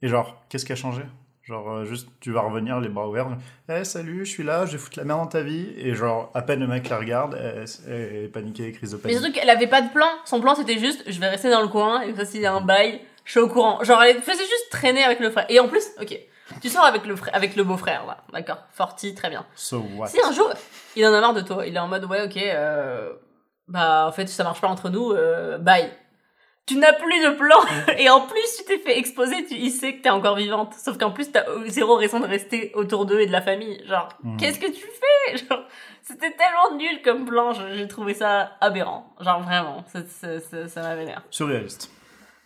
Et genre, qu'est-ce qui a changé? Genre, euh, juste, tu vas revenir les bras ouverts. Eh, salut, je suis là, je vais foutre la merde dans ta vie. Et genre, à peine le mec la regarde, elle, elle est paniquée, crise de Mais panique. surtout qu'elle avait pas de plan. Son plan c'était juste, je vais rester dans le coin et ça s'il y a un bail, je suis au courant. Genre elle faisait juste traîner avec le frère. Et en plus, ok, tu sors avec le frère, avec le beau-frère là, d'accord, Forty, très bien. So what? Si un jour, il en a marre de toi, il est en mode ouais ok, euh, bah en fait ça marche pas entre nous, euh, bye. Tu n'as plus de plan <laughs> et en plus tu t'es fait exposer, tu, il sait que t'es encore vivante. Sauf qu'en plus t'as zéro raison de rester autour d'eux et de la famille. Genre, Mhm. qu'est-ce que tu fais? <laughs> Genre, c'était tellement nul comme plan, j'ai trouvé ça aberrant. Genre vraiment, ça, ça, ça, ça m'a vénère. Surréaliste.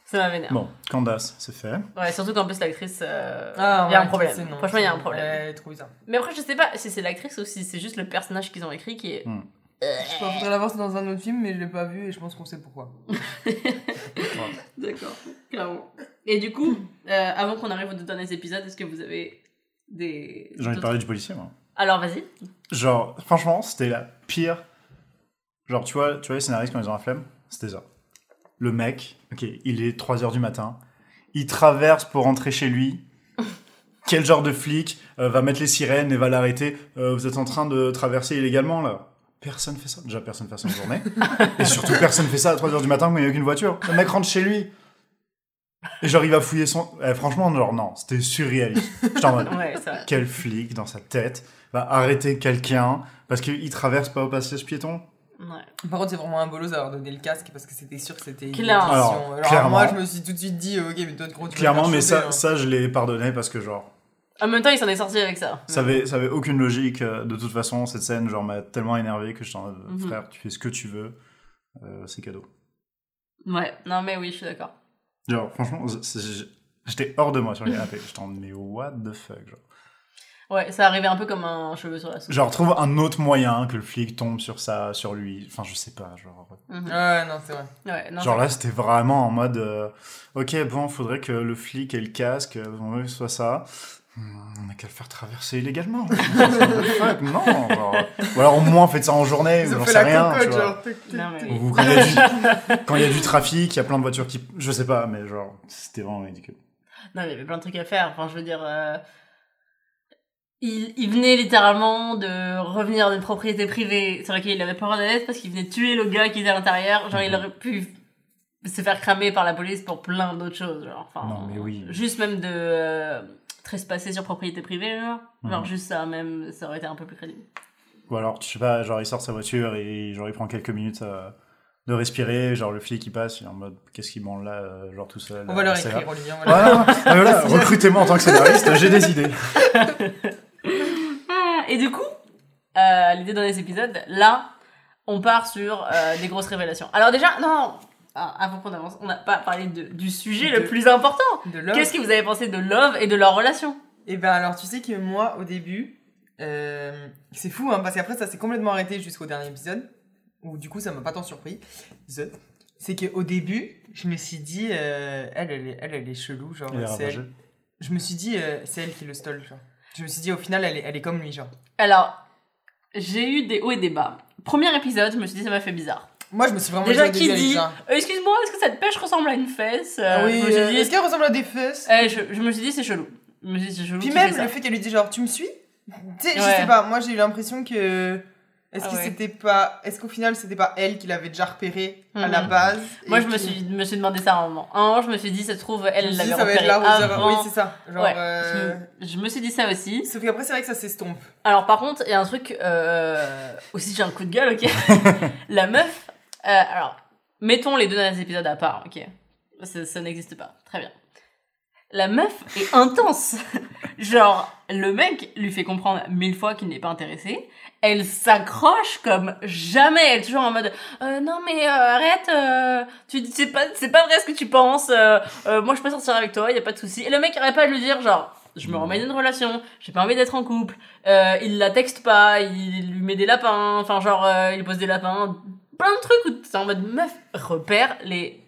Ça m'a vénère. Bon, Candace, c'est fait. Ouais, surtout qu'en plus l'actrice, euh, il Ah, y a ouais, un problème. c'est non, Franchement, il y a un c'est- problème. Ouais, trop bizarre. Mais après, je sais pas si c'est l'actrice ou si c'est juste le personnage qu'ils ont écrit qui est. Hmm. Je faudrait l'avoir dans un autre film, mais je l'ai pas vu et je pense qu'on sait pourquoi. <laughs> D'accord, clairement. Et du coup, euh, avant qu'on arrive aux deux derniers épisodes, est-ce que vous avez des. J'ai envie de parler du policier, moi. Alors, vas-y. Genre, franchement, c'était la pire. Genre, tu vois, tu vois les scénaristes quand ils ont la flemme? C'était ça. Le mec, ok, il est 3h du matin, il traverse pour rentrer chez lui. Quel genre de flic euh, va mettre les sirènes et va l'arrêter Euh, Vous êtes en train de traverser illégalement là Personne fait ça. Déjà, personne fait ça en journée. <laughs> et surtout, personne fait ça à 3h du matin quand il n'y a aucune voiture. Le mec rentre chez lui. Et genre, il va fouiller son. Eh, franchement, genre, non, c'était surréaliste. J'étais en mode, <laughs> Ouais, quel flic dans sa tête va arrêter quelqu'un parce qu'il traverse pas au passage piéton? Ouais. Par contre, c'est vraiment un bolos d'avoir donné le casque parce que c'était sûr que c'était une. Alors, Alors, clairement. moi, je me suis tout de suite dit, ok, mais toi, gros, tu Clairement, mais choper, ça, hein. ça, je l'ai pardonné parce que, genre, En même temps, il s'en est sorti avec ça. ça avait, ça avait aucune logique. euh, De toute façon, cette scène, genre, m'a tellement énervé que je suis en mode, Mhm. frère, tu fais ce que tu veux, euh, c'est cadeau. Ouais, non, mais oui, je suis d'accord. Genre, franchement, j'étais hors de moi sur le canapé. J'étais en mode, mais what the fuck, genre. Ouais, ça arrivait un peu comme un cheveu sur la soupe. Genre, trouve un autre moyen que le flic tombe sur ça, sur lui. Enfin, je sais pas, genre. Mhm. Ouais, non, c'est vrai. Ouais, non, Genre c'est- là, c'était vraiment en mode, euh, ok, bon, faudrait que le flic ait le casque, euh, on veut que ce soit ça. Hmm, On a qu'à le faire traverser illégalement. <laughs> Fuck, non. genre. Ou alors au moins faites ça en journée, Ils j'en sais rien. tu cocotte, vois. genre. tic, tic, Non, mais tic. oui. Ou quand il y, a du- quand il y a du trafic, il y a plein de voitures qui, je sais pas, mais genre c'était vraiment ridicule. Non, il y avait plein de trucs à faire. Enfin, je veux dire, euh, il, il venait littéralement de revenir d'une propriété privée sur laquelle il avait pas le droit d'être parce qu'il venait tuer le gars qui était à l'intérieur. Genre, il Mhm. aurait pu se faire cramer par la police pour plein d'autres choses. Genre, enfin, Non, mais oui. Juste même de euh, trespasser sur propriété privée, genre. Genre, Mhm. juste ça, même, ça aurait été un peu plus crédible. Ou alors, je sais pas, genre il sort sa voiture et genre il prend quelques minutes euh, de respirer, genre le flic il passe, il est en mode qu'est-ce qu'il branle là, euh, genre tout seul. On va leur euh, c'est écrire. Olivier. on va leur- <laughs> Voilà, Ah, voilà, recrutez-moi en tant que scénariste, j'ai des idées. Ah, et du coup, euh, l'idée dans les épisodes, là, on part sur euh, des grosses révélations. Alors déjà, non, ah, avant qu'on avance, on n'a pas parlé de- du sujet le plus important. De Love. Qu'est-ce que vous avez pensé de Love et de leur relation? Et ben alors, tu sais que moi, au début, euh, c'est fou, hein, parce qu'après, ça s'est complètement arrêté jusqu'au dernier épisode, où du coup, ça m'a pas tant surpris. C'est qu'au début, je me suis dit, euh, elle, elle est, elle, elle est chelou, genre, c'est elle. Je me suis dit, euh, c'est elle qui le stole, genre. Je me suis dit, au final, elle est, elle est comme lui, genre. Alors, j'ai eu des hauts et des bas. Premier épisode, je me suis dit, ça m'a fait bizarre. Moi, je me suis vraiment Déjà, qui dit. Euh, Excuse-moi, est-ce que cette pêche ressemble à une fesse Euh, Ah oui, euh, est-ce qu'elle ressemble à des fesses eh, je, je me suis dit, c'est chelou. Je me suis dit, c'est chelou. Puis même le fait qu'elle lui dise genre tu me suis Tu sais, je sais pas, moi j'ai eu l'impression que. Est-ce Ah que ouais. c'était pas. Est-ce qu'au final c'était pas elle qui l'avait déjà repéré à la Mhm. base Moi, je me suis, me suis demandé ça à un moment. Un moment, je me suis dit, ça se trouve, elle l'avait repéré l'arroseur. avant. Oui, c'est ça. Genre. Ouais, euh, je, je me suis dit ça aussi. Sauf qu'après, c'est vrai que ça s'estompe. Alors, par contre, il y a un truc. Euh... Aussi, j'ai un coup de gueule, ok <laughs> La meuf. Euh, alors, mettons les deux derniers épisodes à part, ok Ça, n'existe pas. Très bien. La meuf est intense. <laughs> Genre, le mec lui fait comprendre mille fois qu'il n'est pas intéressé. Elle s'accroche comme jamais. Elle est toujours en mode euh, non mais euh, arrête. Tu c'est pas pas vrai ce que tu penses. moi je peux sortir avec toi. Y a pas de souci. Et le mec arrête pas de lui dire genre je me remets d'une relation. J'ai pas envie d'être en couple. Il la texte pas. Il lui met des lapins. Enfin genre il pose des lapins. Plein de trucs où t'es en mode meuf repère les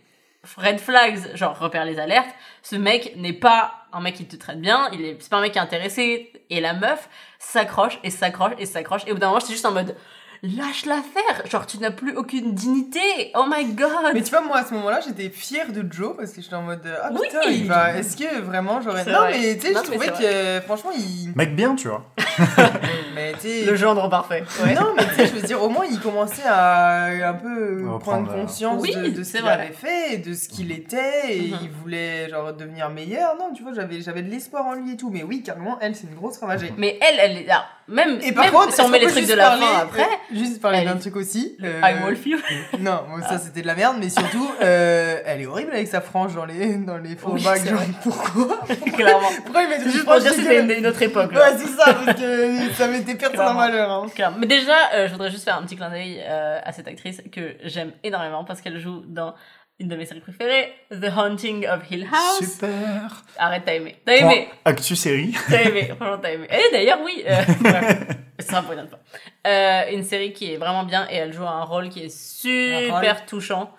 red flags, genre repère les alertes. Ce mec n'est pas un mec qui te traite bien, il est, c'est pas un mec qui est intéressé. Et la meuf s'accroche et s'accroche et s'accroche. Et au bout d'un moment, j'étais juste en mode, lâche-la faire. Genre, tu n'as plus aucune dignité. Oh my god. Mais tu vois, moi à ce moment-là, j'étais fière de Joe parce que j'étais en mode. Ah Oui. putain, il va. Est-ce que vraiment j'aurais. Non, vrai. mais tu sais, je trouvais que franchement, il. Mec bien, tu vois. <laughs> Mais. Le gendre parfait. Ouais. Non, mais tu sais, je veux dire, au moins, il commençait à un peu Reprendre, prendre euh, conscience Oui, de, de ce qu'il avait fait, et de ce qu'il était, et Mhm. il voulait, genre, devenir meilleur. Non, tu vois, j'avais, j'avais de l'espoir en lui et tout. Mais oui, carrément, elle, c'est une grosse ravagée. Mais elle, elle est là. Même, Et par même contre, si on met les trucs de la parler- fin après, euh, Juste parler d'un truc aussi. euh, I Wolf You. Non, bon, ça c'était de la merde, mais surtout, <laughs> euh, elle est horrible avec sa frange dans les, dans les faux Oui, c'est Genre, pourquoi <laughs> clairement. <laughs> Pourquoi il met C'est une juste pour dire que c'était une, autre époque. là. Ouais, c'est ça, parce que ça m'était personne en malheur. Hein. Clairement. Mais déjà, euh, je voudrais juste faire un petit clin d'œil euh, à cette actrice que j'aime énormément parce qu'elle joue dans une de mes séries préférées, The Haunting of Hill House. Super. Arrête, t'as aimé. T'as aimé. Point Actu série. T'as aimé. <laughs> Franchement, t'as aimé. Et d'ailleurs, oui. Euh, <laughs> bref. Ce sera pour une autre fois. Euh, une série qui est vraiment bien et elle joue un rôle qui est Un super touchant.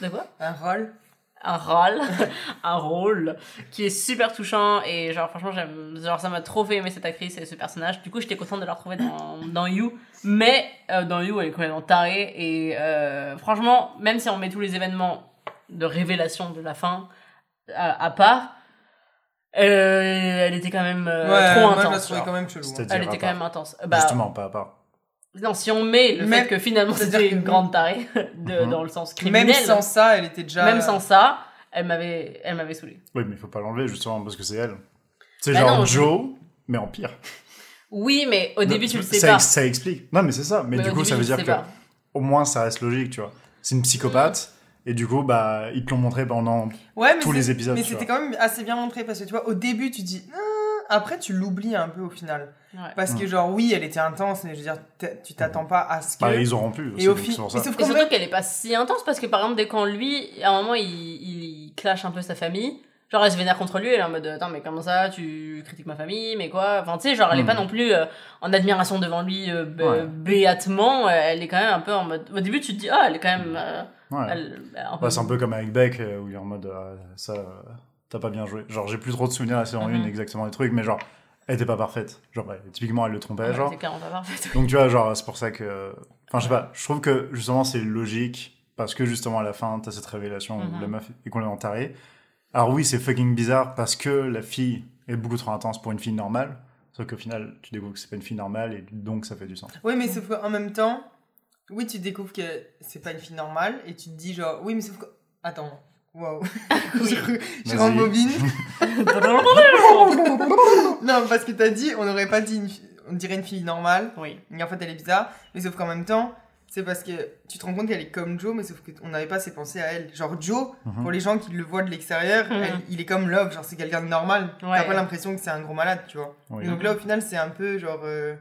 De quoi? Un rôle. un rôle, <laughs> un rôle qui est super touchant et genre franchement j'aime, genre ça m'a trop fait aimer cette actrice et ce personnage. Du coup j'étais contente de la retrouver dans, dans You, mais euh, dans You elle est complètement tarée et euh, franchement même si on met tous les événements de révélation de la fin à, à part, euh, elle était quand même euh, ouais, trop moi je la intense. quand même chelou. hein. Elle était part. quand même intense. Bah, Justement, pas à part. non, si on met le Même- fait que finalement c'était que- une grande tarée <laughs> de, Mhm. dans le sens criminel, Même sans ça, elle était déjà. même sans ça, elle m'avait, elle m'avait saoulé. Oui, mais il faut pas l'enlever justement parce que c'est elle. C'est Bah genre non, je- Joe, mais en pire. Oui, mais au début, tu le sais ça, pas. ça explique. Non, mais c'est ça. Mais, Mais du coup, début, ça veut dire que pas. au moins ça reste logique, tu vois. C'est une psychopathe. Et du coup, bah, ils te l'ont montré pendant Ouais, tous les épisodes. Mais c'était quand même assez bien montré parce que tu vois, au début, tu dis. Ah Après, tu l'oublies un peu au final. Ouais. Parce que, genre, oui, elle était intense, mais je veux dire, tu t'attends pas à ce que. Bah, ils ont rompu aussi. Et au donc fi- c'est pour mais ça. sauf Et surtout qu'elle est pas si intense parce que par exemple, dès quand lui, à un moment, il, il clash un peu sa famille, genre elle se vénère contre lui, elle est en mode Attends, mais comment ça, tu critiques ma famille, mais quoi? Enfin, tu sais, genre elle est Hmm. pas non plus euh, en admiration devant lui euh, Ouais. béatement, elle est quand même un peu en mode. Au début, tu te dis Ah, elle est quand même. euh, Ouais. elle- un peu- Bah, c'est un peu comme avec Beck, euh, où il est en mode euh, ça, euh, t'as pas bien joué. Genre, j'ai plus trop de souvenirs de la saison Mhm. 1 exactement des trucs, mais genre, elle était pas parfaite. Genre, ouais, typiquement, elle le trompait, Ouais, genre. Pas. Donc, tu vois, genre, c'est pour ça que. Enfin, je sais pas, je trouve que justement, c'est logique, parce que justement, à la fin, t'as cette révélation où la meuf est complètement tarée. Alors, oui, c'est fucking bizarre, parce que la fille est beaucoup trop intense pour une fille normale. Sauf qu'au final, tu découvres que c'est pas une fille normale, et donc ça fait du sens. Oui, mais sauf qu'en même temps, oui, tu découvres que c'est pas une fille normale et tu te dis, genre, oui, mais sauf que. Attends, waouh. je je rembobine. non, parce que t'as dit, on n'aurait pas dit, une on dirait une fille normale, oui. et en fait elle est bizarre, mais sauf qu'en même temps, c'est parce que tu te rends compte qu'elle est comme Joe, mais sauf qu'on n'avait pas assez pensé à elle. Genre Joe, Mhm. pour les gens qui le voient de l'extérieur, Mhm. il est comme Love, genre c'est quelqu'un de normal. Ouais. T'as pas l'impression que c'est un gros malade, tu vois. Oui. Et donc là, au final, c'est un peu genre. euh,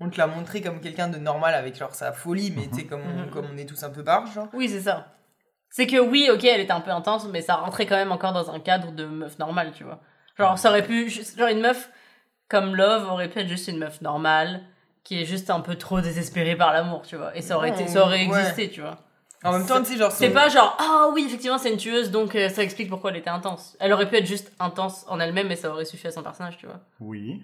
on te l'a montré comme quelqu'un de normal avec genre sa folie, mais Mhm. tu sais, comme, on- Mhm. comme on est tous un peu barges, genre. Oui, c'est ça. C'est que oui, ok, elle était un peu intense, mais ça rentrait quand même encore dans un cadre de meuf normale, tu vois. Genre, ça aurait pu. Genre, une meuf comme Love aurait pu être juste une meuf normale, qui est juste un peu trop désespérée par l'amour, tu vois. Et ça aurait, été, ça aurait ouais. existé, tu vois. En même temps, tu sais, genre. C'est pas genre, ah oui, effectivement, c'est une tueuse, donc euh, ça explique pourquoi elle était intense. Elle aurait pu être juste intense en elle-même, mais ça aurait suffi à son personnage, tu vois. Oui.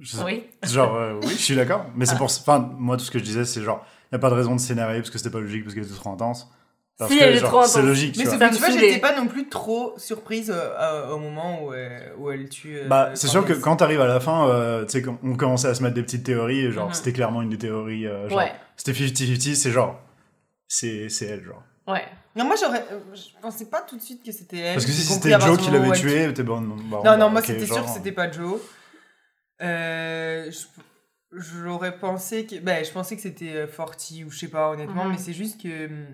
Je Oui. Genre, euh, oui, je suis d'accord. Mais c'est pour. Enfin, moi, tout ce que je disais, c'est genre, il n'y a pas de raison de s'énerver parce que c'était pas logique, parce qu'elle était trop intense. Parce Si, que, elle est genre, trop C'est logique, Mais tu vois. Vois, j'étais pas non plus trop surprise euh, euh, au moment où, elle- où elle tue. euh, Bah, c'est sûr que quand t'arrives à la fin, euh, tu sais, on commençait à se mettre des petites théories, et genre, Mhm. c'était clairement une des théories, euh, genre, Ouais, c'était 50-50, c'est genre, c'est c'est elle, genre. ouais. Non, moi, j'aurais. Je pensais pas tout de suite que c'était elle. Parce que si c'était Joe qui l'avait tué, t'es bon. Non, bah, Non, bah, moi c'était sûr que c'était pas Joe. Euh, je- J'aurais pensé que. Ben, je pensais que c'était euh, Forty ou je sais pas, honnêtement, Mhm. mais c'est juste que. hum,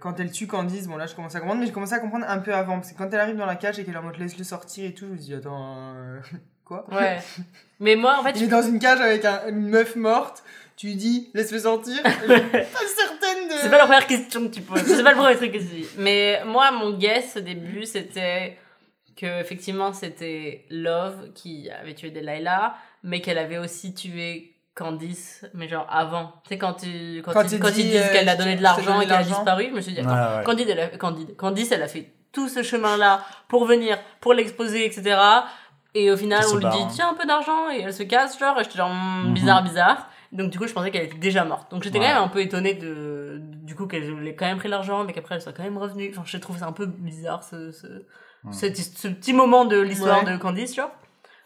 Quand elle tue Candice, bon là je commence à comprendre, mais j'ai commencé à comprendre un peu avant. Parce que quand elle arrive dans la cage et qu'elle est en mode laisse-le sortir et tout, je me dis attends. euh, <laughs> Quoi? Ouais. Mais moi, en fait, Il est dans une cage avec un- une meuf morte, tu lui dis laisse-le sortir. <laughs> je suis pas certaine de. C'est pas la première question que tu poses. C'est pas le premier truc que tu dis. Mais moi, mon guess au début, c'était que effectivement c'était Love qui avait tué Delilah, mais qu'elle avait aussi tué Candice, mais genre avant. Tu sais, quand, tu, quand, Quand ils, il quand dit, ils disent euh, qu'elle a je donné de l'argent et qu'elle a disparu, je me suis dit, attends, ouais. Candide, elle a, Candide, Candice, elle a fait tout ce chemin-là pour venir, pour l'exposer, etc. Et au final, on lui dit, tiens, un peu d'argent, et elle se casse, genre, et j'étais genre, hmm, Mhm. bizarre, bizarre. Donc, du coup, je pensais qu'elle était déjà morte. Donc, j'étais Ouais. quand même un peu étonnée de, du coup, qu'elle ait quand même pris l'argent, mais qu'après, elle soit quand même revenue. Enfin, je trouve ça un peu bizarre, ce, ce, cette- ce petit moment de l'histoire Ouais. de Candice, tu vois.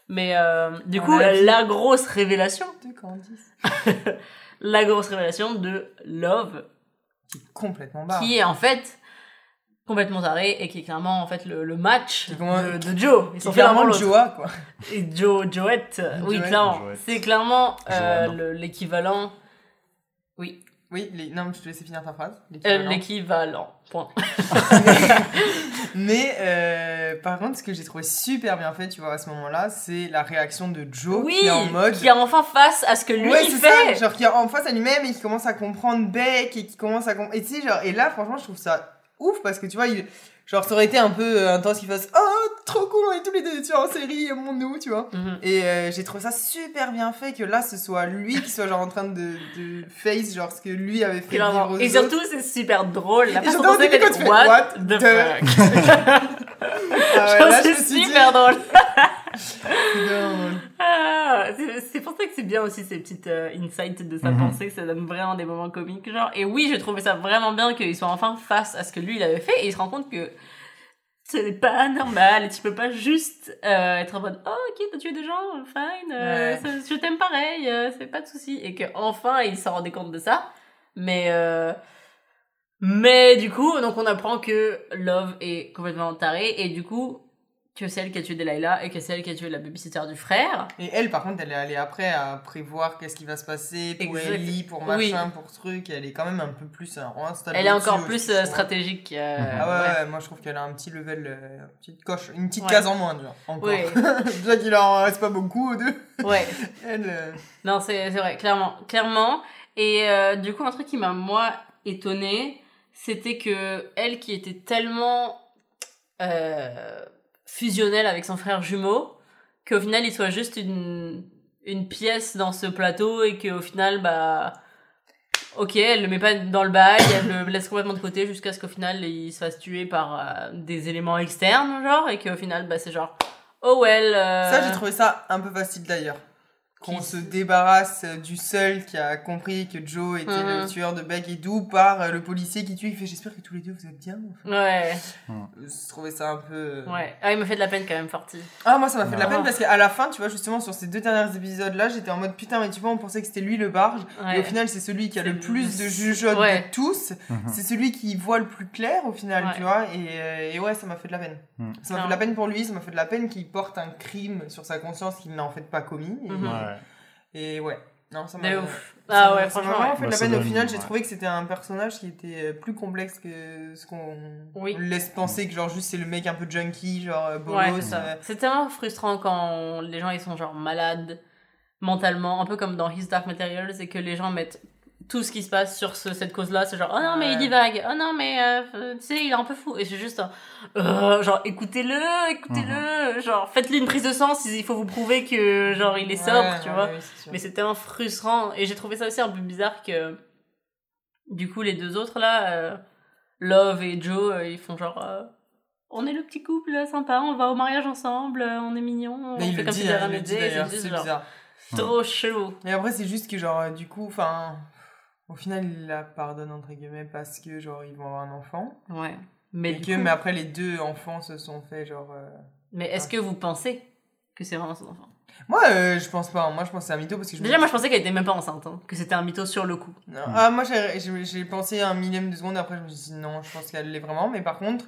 Mais, euh, du On coup, la grosse révélation, De Candice. <laughs> la grosse révélation de Love, Complètement barre. qui est en fait complètement taré et qui est clairement en fait le, le match de, de Joe. Ils C'est sont clairement. Joa, quoi. Et Joe, Joette, oui, clairement. C'est clairement euh, l'équivalent. Oui, Oui, les... non, je te laissais finir ta phrase. euh, l'équivalent. Point. <laughs> <laughs> Mais euh, par contre, ce que j'ai trouvé super bien fait, tu vois, à ce moment-là, c'est la réaction de Joe oui, qui est en mode. qui est enfin face à ce que lui ouais, il fait. ça, genre qui est en face à lui-même et qui commence à comprendre Beck et qui commence à comprendre. Et tu sais, genre, et là, franchement, je trouve ça ouf parce que tu vois, il. Genre, ça aurait été un peu euh, intense qu'il fasse Oh, trop cool, on est tous les deux tu vois, en série, montre-nous, tu vois. Et euh, j'ai trouvé ça super bien fait que là, ce soit lui qui soit genre en train de, de face, genre ce que lui avait fait Clairement. vivre aux Et surtout, c'est super drôle. La façon dont c'est fait, fais, What, What the the- fuck? <laughs> <laughs> Ah ouais, C'est dit, super drôle. <laughs> c'est drôle. <laughs> C'est pour ça que c'est bien aussi ces petites euh, insights de sa Mhm. pensée, que ça donne vraiment des moments comiques, genre. Et oui, j'ai trouvé ça vraiment bien qu'il soit enfin face à ce que lui il avait fait et il se rend compte que ce n'est pas normal et tu peux pas juste euh, être en mode oh ok t'as tué des gens fine euh, Ouais. je t'aime pareil c'est pas de souci et que enfin il s'en rendait compte de ça mais mais du coup donc on apprend que Love est complètement taré et du coup que c'est elle qui a tué Delilah et que c'est elle qui a tué la babysitter du frère Et elle, par contre, elle est allée après à prévoir qu'est-ce qui va se passer pour Exact. Ellie, pour Oui. machin, pour truc. Elle est quand même un peu plus euh, installée. Elle est encore plus aussi, euh, stratégique. euh, Ah ouais, ouais. ouais, moi je trouve qu'elle a un petit level, euh, une petite coche, une petite Ouais. case en moins, tu vois, encore. <laughs> Déjà qu'il en reste pas beaucoup aux deux. ouais. <laughs> Elle, euh, Non, c'est c'est vrai, clairement. Clairement. Et euh, du coup, un truc qui m'a, moi, étonnée, c'était que elle qui était tellement euh, fusionnelle avec son frère jumeau, qu'au final, il soit juste une, une pièce dans ce plateau et qu'au final, bah... Ok, elle le met pas dans le bail, elle le laisse complètement de côté jusqu'à ce qu'au final il se fasse tuer par euh, des éléments externes, genre, et qu'au final, bah c'est genre, oh well. euh, Ça, j'ai trouvé ça un peu facile d'ailleurs. Qu'on se débarrasse du seul qui a compris que Joe était le tueur de Beck et d'où par euh, le policier qui tue. Il fait J'espère que tous les deux vous êtes bien. Enfin, Ouais, je trouvais ça un peu. euh, ouais. Ah, il m'a fait de la peine quand même, Forti. Ah, moi ça m'a fait de la peine parce qu'à la fin, tu vois, justement, sur ces deux derniers épisodes là, j'étais en mode putain, mais tu vois, on pensait que c'était lui le barge. Et au final, c'est celui qui a le plus de jugeotes Ouais. de tous. Mhm. C'est celui qui voit le plus clair au final, Ouais. tu vois. Et, euh, et ouais, ça m'a fait de la peine. Mhm. Ça m'a fait de la peine pour lui, ça m'a fait de la peine qu'il porte un crime sur sa conscience qu'il n'a en fait pas commis. Et, Mhm. Ouais. Et ouais, non, ça m'a. De ouf. ça Ah m'a- ouais, ça m'a franchement. vraiment ouais. fait de Bah, la peine. Au final, j'ai ouais. trouvé que c'était un personnage qui était euh, plus complexe que ce qu'on Oui. laisse penser que genre juste c'est le mec un peu junkie, genre euh, Ouais, bolos. c'est ça. euh, C'est tellement frustrant quand les gens ils sont genre malades mentalement, un peu comme dans His Dark Materials, et que les gens mettent tout ce qui se passe sur ce- cette cause-là. C'est genre, oh non, mais il divague. Oh non, mais euh, tu sais, il est un peu fou. Et c'est juste, euh, genre, écoutez-le, écoutez-le. Genre, faites-lui une prise de sang s'il faut vous prouver que, genre, il est sobre, ouais, tu ouais, vois. Mais c'est tellement frustrant. Et j'ai trouvé ça aussi un peu bizarre que, du coup, les deux autres là, euh, Love et Joe, ils font genre. on est le petit couple sympa, on va au mariage ensemble, on est mignon, on Mais il fait le comme si de hein, rien il c'est c'est juste genre bizarre. trop chelou. Et après, c'est juste que, genre, du coup, enfin, au final, il la pardonne, entre guillemets, parce que, genre, ils vont avoir un enfant. Ouais. Mais, et du que, coup- mais après, les deux enfants se sont fait, genre. euh, mais est-ce que vous pensez que c'est vraiment son enfant? Moi, euh, je pense pas. Moi, je pense c'est un mytho parce que je Déjà, moi je pensais qu'elle était même pas enceinte, hein, que c'était un mytho sur le coup. Non. Ah, moi, j'ai- pensé un millième de seconde, après, je me suis dit non, je pense qu'elle l'est vraiment. Mais par contre,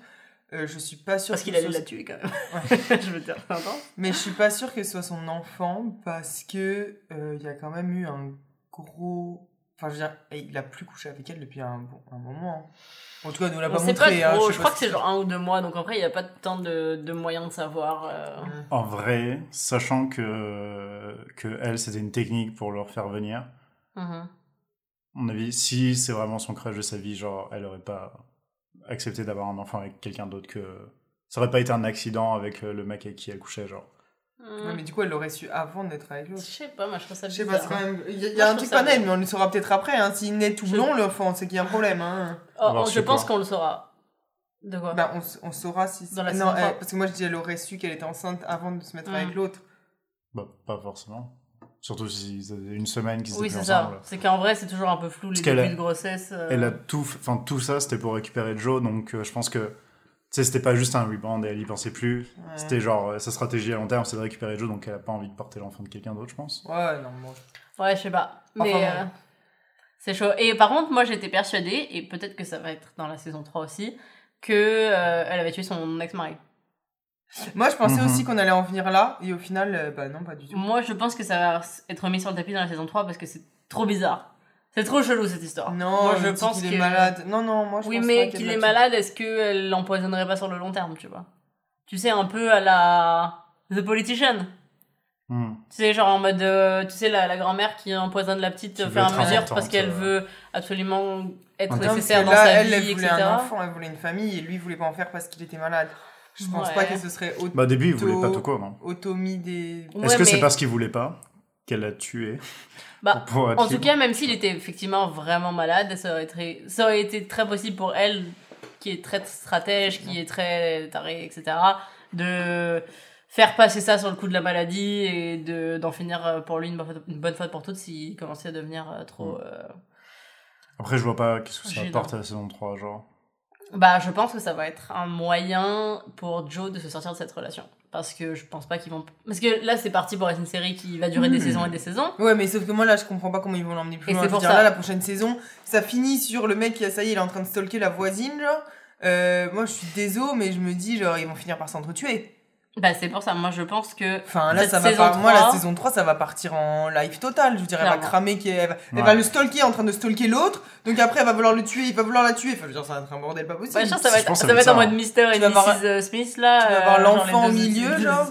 euh, je suis pas sûre Parce qu'il allait soit- la tuer quand même. <laughs> <laughs> je veux dire, intense. Mais je suis pas sûre que ce soit son enfant parce que euh, il y a quand même eu un gros. Enfin, je veux dire, il a plus couché avec elle depuis un, bon- un moment. hein. En tout cas, il nous l'a pas sait pas montré. hein, trop, je crois que c'est genre un ou deux mois, donc après il n'y a pas tant de, de moyens de savoir. euh. Mm. En vrai, sachant que, que elle, c'était une technique pour leur faire venir, à mon avis, si c'est vraiment son crush de sa vie, genre, elle aurait pas accepté d'avoir un enfant avec quelqu'un d'autre que. Ça aurait pas été un accident avec euh, le mec avec qui elle couchait, genre. Ouais, mais du coup, elle l'aurait su avant d'être avec Je l'autre. sais pas, moi je trouve ça Je sais bizarre. pas, c'est quand même. Il y a, y je un truc pas net, mais on le saura peut-être après. Hein. S'il naît tout Je- blond, l'enfant, c'est qu'il y a un problème. Hein. Oh, Alors, je je pense qu'on le saura. De quoi? Bah, on, on saura si. Dans la non, elle- trois. parce que moi, je dis, elle aurait su qu'elle était enceinte avant de se mettre Mm. avec l'autre. Bah, pas forcément. Surtout si ça faisait une semaine qu'ils étaient Oui, plus c'est ça. C'est qu'en vrai, c'est toujours un peu flou les Parce débuts a- de grossesse. euh. Elle a tout, enfin tout ça, c'était pour récupérer Joe, donc euh, je pense que, sais, c'était pas juste un rebound et elle y pensait plus. Ouais. C'était genre, euh, sa stratégie à long terme, c'est de récupérer Joe, donc elle a pas envie de porter l'enfant de quelqu'un d'autre, je pense. Ouais, non, bon. Ouais, je sais pas. Mais Enfin, euh, c'est chaud. Et par contre, moi j'étais persuadée, et peut-être que ça va être dans la saison 3 aussi, que euh, elle avait tué son ex-mari. Moi, je pensais Mhm. aussi qu'on allait en venir là, et au final, euh, bah non, pas du tout. Moi, je pense que ça va être remis sur le tapis dans la saison 3 parce que c'est trop bizarre. C'est trop chelou cette histoire. Non, moi je pense qu'il que est malade. Non, non, moi je Oui, pense mais qu'il est malade, est-ce qu'elle l'empoisonnerait pas sur le long terme, tu vois? Tu sais, un peu à la The Politician. Hmm. Tu sais, genre en mode, euh, tu sais, la, la grand-mère qui empoisonne la petite au fur et à mesure parce qu'elle euh. veut absolument être nécessaire dans là, sa elle, vie, elle voulait etc. un enfant, elle voulait une famille, et lui, il voulait pas en faire parce qu'il était malade. Je pense Ouais. pas que ce serait auto Bah, au début, il voulait pas tout quoi, non automie des. Ouais, Est-ce que c'est parce qu'il voulait pas? Qu'elle l'a tué <laughs> Bah, En tout cas, même s'il était effectivement vraiment malade, ça aurait, été, ça aurait été très possible pour elle, qui est très stratège, qui est très tarée, etc., de faire passer ça sur le coup de la maladie et de, d'en finir euh, pour lui une bonne, fois, une bonne fois pour toutes s'il commençait à devenir euh, trop... Mm. euh, Après, je vois pas qu'est-ce que ça apporte à la saison 3, genre. Bah, je pense que ça va être un moyen pour Joe de se sortir de cette relation. Parce que je pense pas qu'ils vont... Parce que là, c'est parti pour être une série qui va durer des Hmm. saisons et des saisons. Ouais, mais sauf que moi là, je comprends pas comment ils vont l'emmener plus Et loin. c'est pour ça. là, la prochaine saison, ça finit sur le mec qui a ça y est, il est en train de stalker la voisine, genre. Euh, moi, je suis désolé, mais je me dis, genre, ils vont finir par s'entretuer. Bah, c'est pour ça. Moi, je pense que... Enfin, là, Cette ça va saison pas. Moi, la 3, saison 3, ça va partir en live total. Je veux dire, elle va Clairement. cramer, qui elle, va, elle Ouais. va le stalker en train de stalker l'autre. Donc après, elle va vouloir le tuer, il va vouloir la tuer. Enfin, je veux dire, ça va être un bordel pas possible. Ouais, je pense que ça va Je être, pense que ça ça va être en mode. Mr. et Tu vas avoir- Mrs. euh, Smith là. tu vas euh, avoir genre l'enfant les au milieu, genre.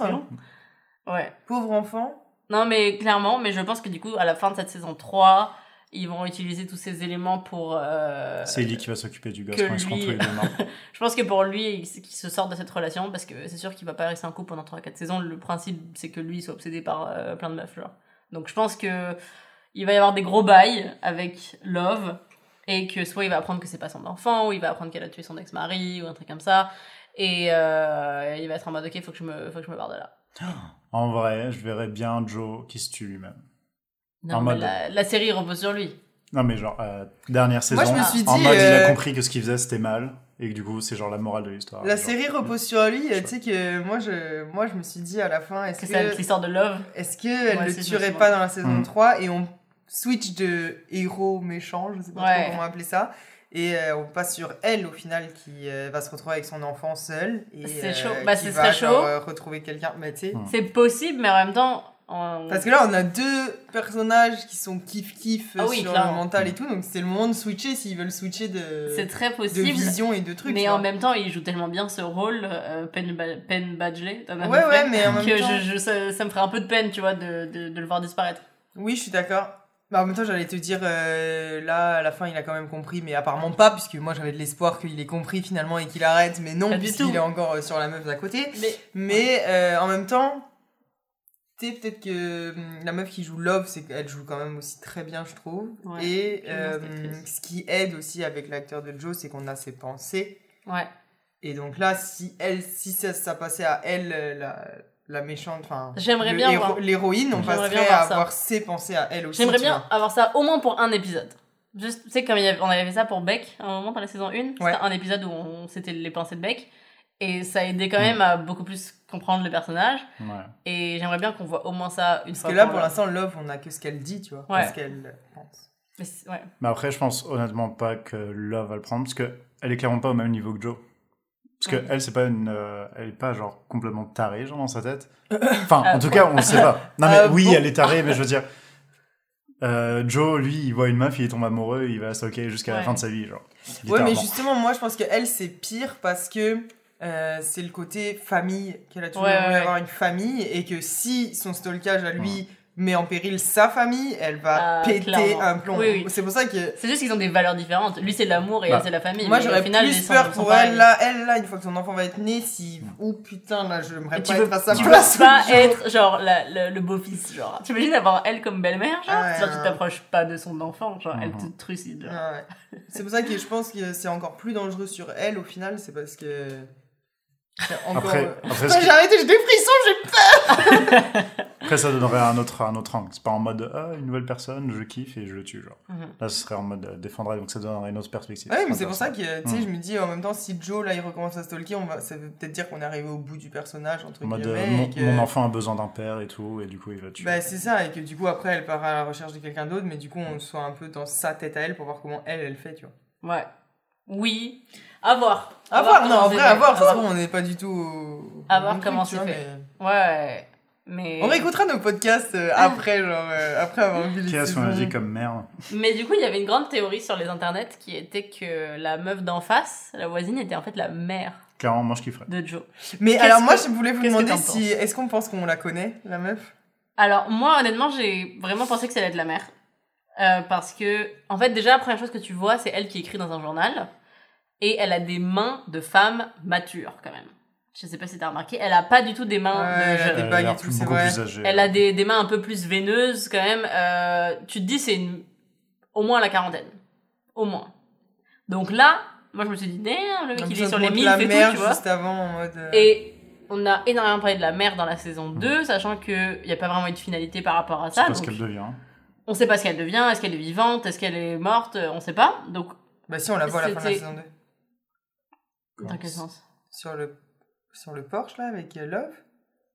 Ouais. Pauvre enfant. Non, mais clairement, mais je pense que du coup, à la fin de cette saison 3, ils vont utiliser tous ces éléments pour. euh, C'est Ellie qui va s'occuper du gosse quand ils seront lui-. <laughs> Je pense que pour lui, qu'il se sorte de cette relation, parce que c'est sûr qu'il va pas rester en couple pendant 3-4 saisons. Le principe, c'est que lui, il soit obsédé par euh, plein de meufs, genre. Donc je pense que il va y avoir des gros bails avec Love, et que soit il va apprendre que c'est pas son enfant, ou il va apprendre qu'elle a tué son ex-mari, ou un truc comme ça. Et euh, il va être en mode, ok, faut que je me, faut que je me barre de là. <gasps> En vrai, je verrais bien Joe qui se tue lui-même. Non, En mais mode- la, la série repose sur lui. Non, mais genre, euh, dernière saison, Moi, je me suis en dit, mode il euh, a compris que ce qu'il faisait c'était mal, et que du coup, c'est genre la morale de l'histoire. La Genre, série repose sur lui. euh, Tu sais que moi, je, moi, je me suis dit à la fin, est-ce Que c'est que, l'histoire de Love. est-ce que elle Moi le tuerait pas dans la saison Mm. 3 et on switch de héros méchant, je sais pas Ouais. trop comment appeler ça. Et euh, on passe sur elle au final qui euh, va se retrouver avec son enfant seul. et, C'est euh, chaud. Bah, qui va, chaud. euh, retrouver quelqu'un. Mais tu sais. Mm. C'est possible, mais en même temps. Parce que là, on a deux personnages qui sont kiff-kiff Ah oui, sur clairement. le mental et tout. Donc c'est le moment de switcher s'ils veulent switcher de, c'est très de vision et de trucs. mais en vois. même temps, il joue tellement bien ce rôle, euh, Penn, Ba- Penn Badgley, Ouais, ouais, mais en <laughs> même que temps. je, je- ça, ça me ferait un peu de peine, tu vois, de, de, de le voir disparaître. Oui, je suis d'accord. Bah, en même temps, j'allais te dire, euh, là, à la fin, il a quand même compris, mais apparemment pas, puisque moi j'avais de l'espoir qu'il ait compris finalement et qu'il arrête, mais non, puisqu'il est encore euh, sur la meuf d'à côté. Mais Mais euh, en même temps, peut-être que hum, la meuf qui joue Love, c'est qu'elle joue quand même aussi très bien, je trouve. Ouais, et euh, actrice. ce qui aide aussi avec l'acteur de Joe, c'est qu'on a ses pensées. ouais, Et donc là, si elle, si ça, ça passait à elle, euh, la, la méchante, enfin, J'aimerais bien l'héroïne, on passerait bien à ça. avoir ses pensées à elle aussi. j'aimerais bien vois. avoir ça au moins pour un épisode. Juste, tu sais, comme il y avait- on avait fait ça pour Beck, à un moment dans la saison 1, Ouais. c'était un épisode où on- c'était les pensées de Beck. Et ça aidait quand Mm. même à beaucoup plus comprendre le personnage. Ouais. Et j'aimerais bien qu'on voit au moins ça une Parce fois que là, pour l'instant, Love, on a que ce qu'elle dit, tu vois. Ouais. Ce qu'elle pense. Mais c'est- ouais. Mais après, je pense honnêtement pas que Love va le prendre, parce que elle est clairement pas au même niveau que Joe. Parce que Ouais. elle, c'est pas une, euh, elle est pas genre complètement tarée, genre dans sa tête. <coughs> Enfin, en tout cas, on le sait pas. Non mais Ah, oui, bon. elle est tarée, mais je veux dire, euh, Joe, lui, il voit une meuf, il tombe amoureux, il va la stalker jusqu'à la fin de sa vie, genre. Ouais, mais justement, moi, je pense que elle, c'est pire parce que euh, c'est le côté famille, qu'elle a toujours Ouais, voulu ouais. avoir une famille et que si son stalkage à lui met en péril sa famille, elle va Ah, péter clairement. un plomb. Oui, oui. C'est pour ça que C'est juste qu'ils ont des valeurs différentes. Lui, c'est l'amour et Bah, elle, c'est la famille. moi, j'aurais plus peur pour elle, là, elle, là, une fois que son enfant va être né, si... Oh putain, là, je Et pas tu veux, être à sa tu veux place. pas <laughs> le jour. être genre la- le, le beau-fils, genre. T'imagines avoir elle comme belle-mère, genre? Ah Genre, tu t'approches pas de son enfant, genre, elle Mhm. te trucide. Ah ouais. C'est pour ça que je pense que c'est encore plus dangereux sur elle au final, c'est parce que. Encore... Après, euh, après, j'ai arrêté, j'ai des frissons, j'ai après, ça donnerait un autre, un autre angle. C'est pas en mode, ah, une nouvelle personne, je kiffe et je le tue, genre. Mhm. Là, ce serait en mode euh, défendrait, donc ça donnerait une autre perspective. Ouais, mais c'est pour ça que, tu sais, Mm. je me dis, en même temps, si Joe, là, il recommence à stalker, on va... ça veut peut-être dire qu'on est arrivé au bout du personnage, entre En mode, euh, mon, que... mon enfant a besoin d'un père et tout, et du coup, il va tuer. Bah, c'est ça, et que du coup, après, elle part à la recherche de quelqu'un d'autre, mais du coup, on soit un peu dans sa tête à elle pour voir comment elle, elle fait, tu vois. Ouais. Oui. À voir. À voir, non, en vrai, à voir, ça se À trouve, on n'est pas du tout. À voir comment c'est fait. mais- Ouais. Mais. On réécoutera nos podcasts euh, après, genre, euh, après avoir vu les Qu'est-ce qu'on a dit comme merde Mais du coup, il y avait une grande théorie sur les internets qui était que la meuf d'en face, la voisine, était en fait la mère Clairement, moi je kifferais. de Joe. Mais alors, moi, je voulais vous demander si. Est-ce qu'on pense qu'on la connaît, la meuf? Alors, moi, honnêtement, j'ai vraiment pensé que ça allait être la mère. Euh, parce que, en fait, déjà, la première chose que tu vois, c'est elle qui écrit dans un journal. Et elle a des mains de femme mature, quand même. Je sais pas si t'as remarqué. Elle a pas du tout des mains Ouais, de elle a jeune. des Elle a tout, plus- plus âgée. Elle a des, des mains un peu plus veineuses, quand même. Euh, tu te dis, c'est une... au moins la quarantaine. Au moins. Donc là, moi, je me suis dit, damn, le mec, il est sur on les la et tout, tu vois. juste avant en mode. euh, Et on a énormément parlé de la mère dans la saison 2, sachant qu'il n'y a pas vraiment eu de finalité par rapport à ça. pas ce donc qu'elle devient. on sait pas ce qu'elle devient, est-ce qu'elle est vivante, est-ce qu'elle est morte, on sait pas. Donc, Bah, si, on la voit à la fin de la saison 2. Dans quel sens? Sur le, sur le Porsche, là, avec euh, Love?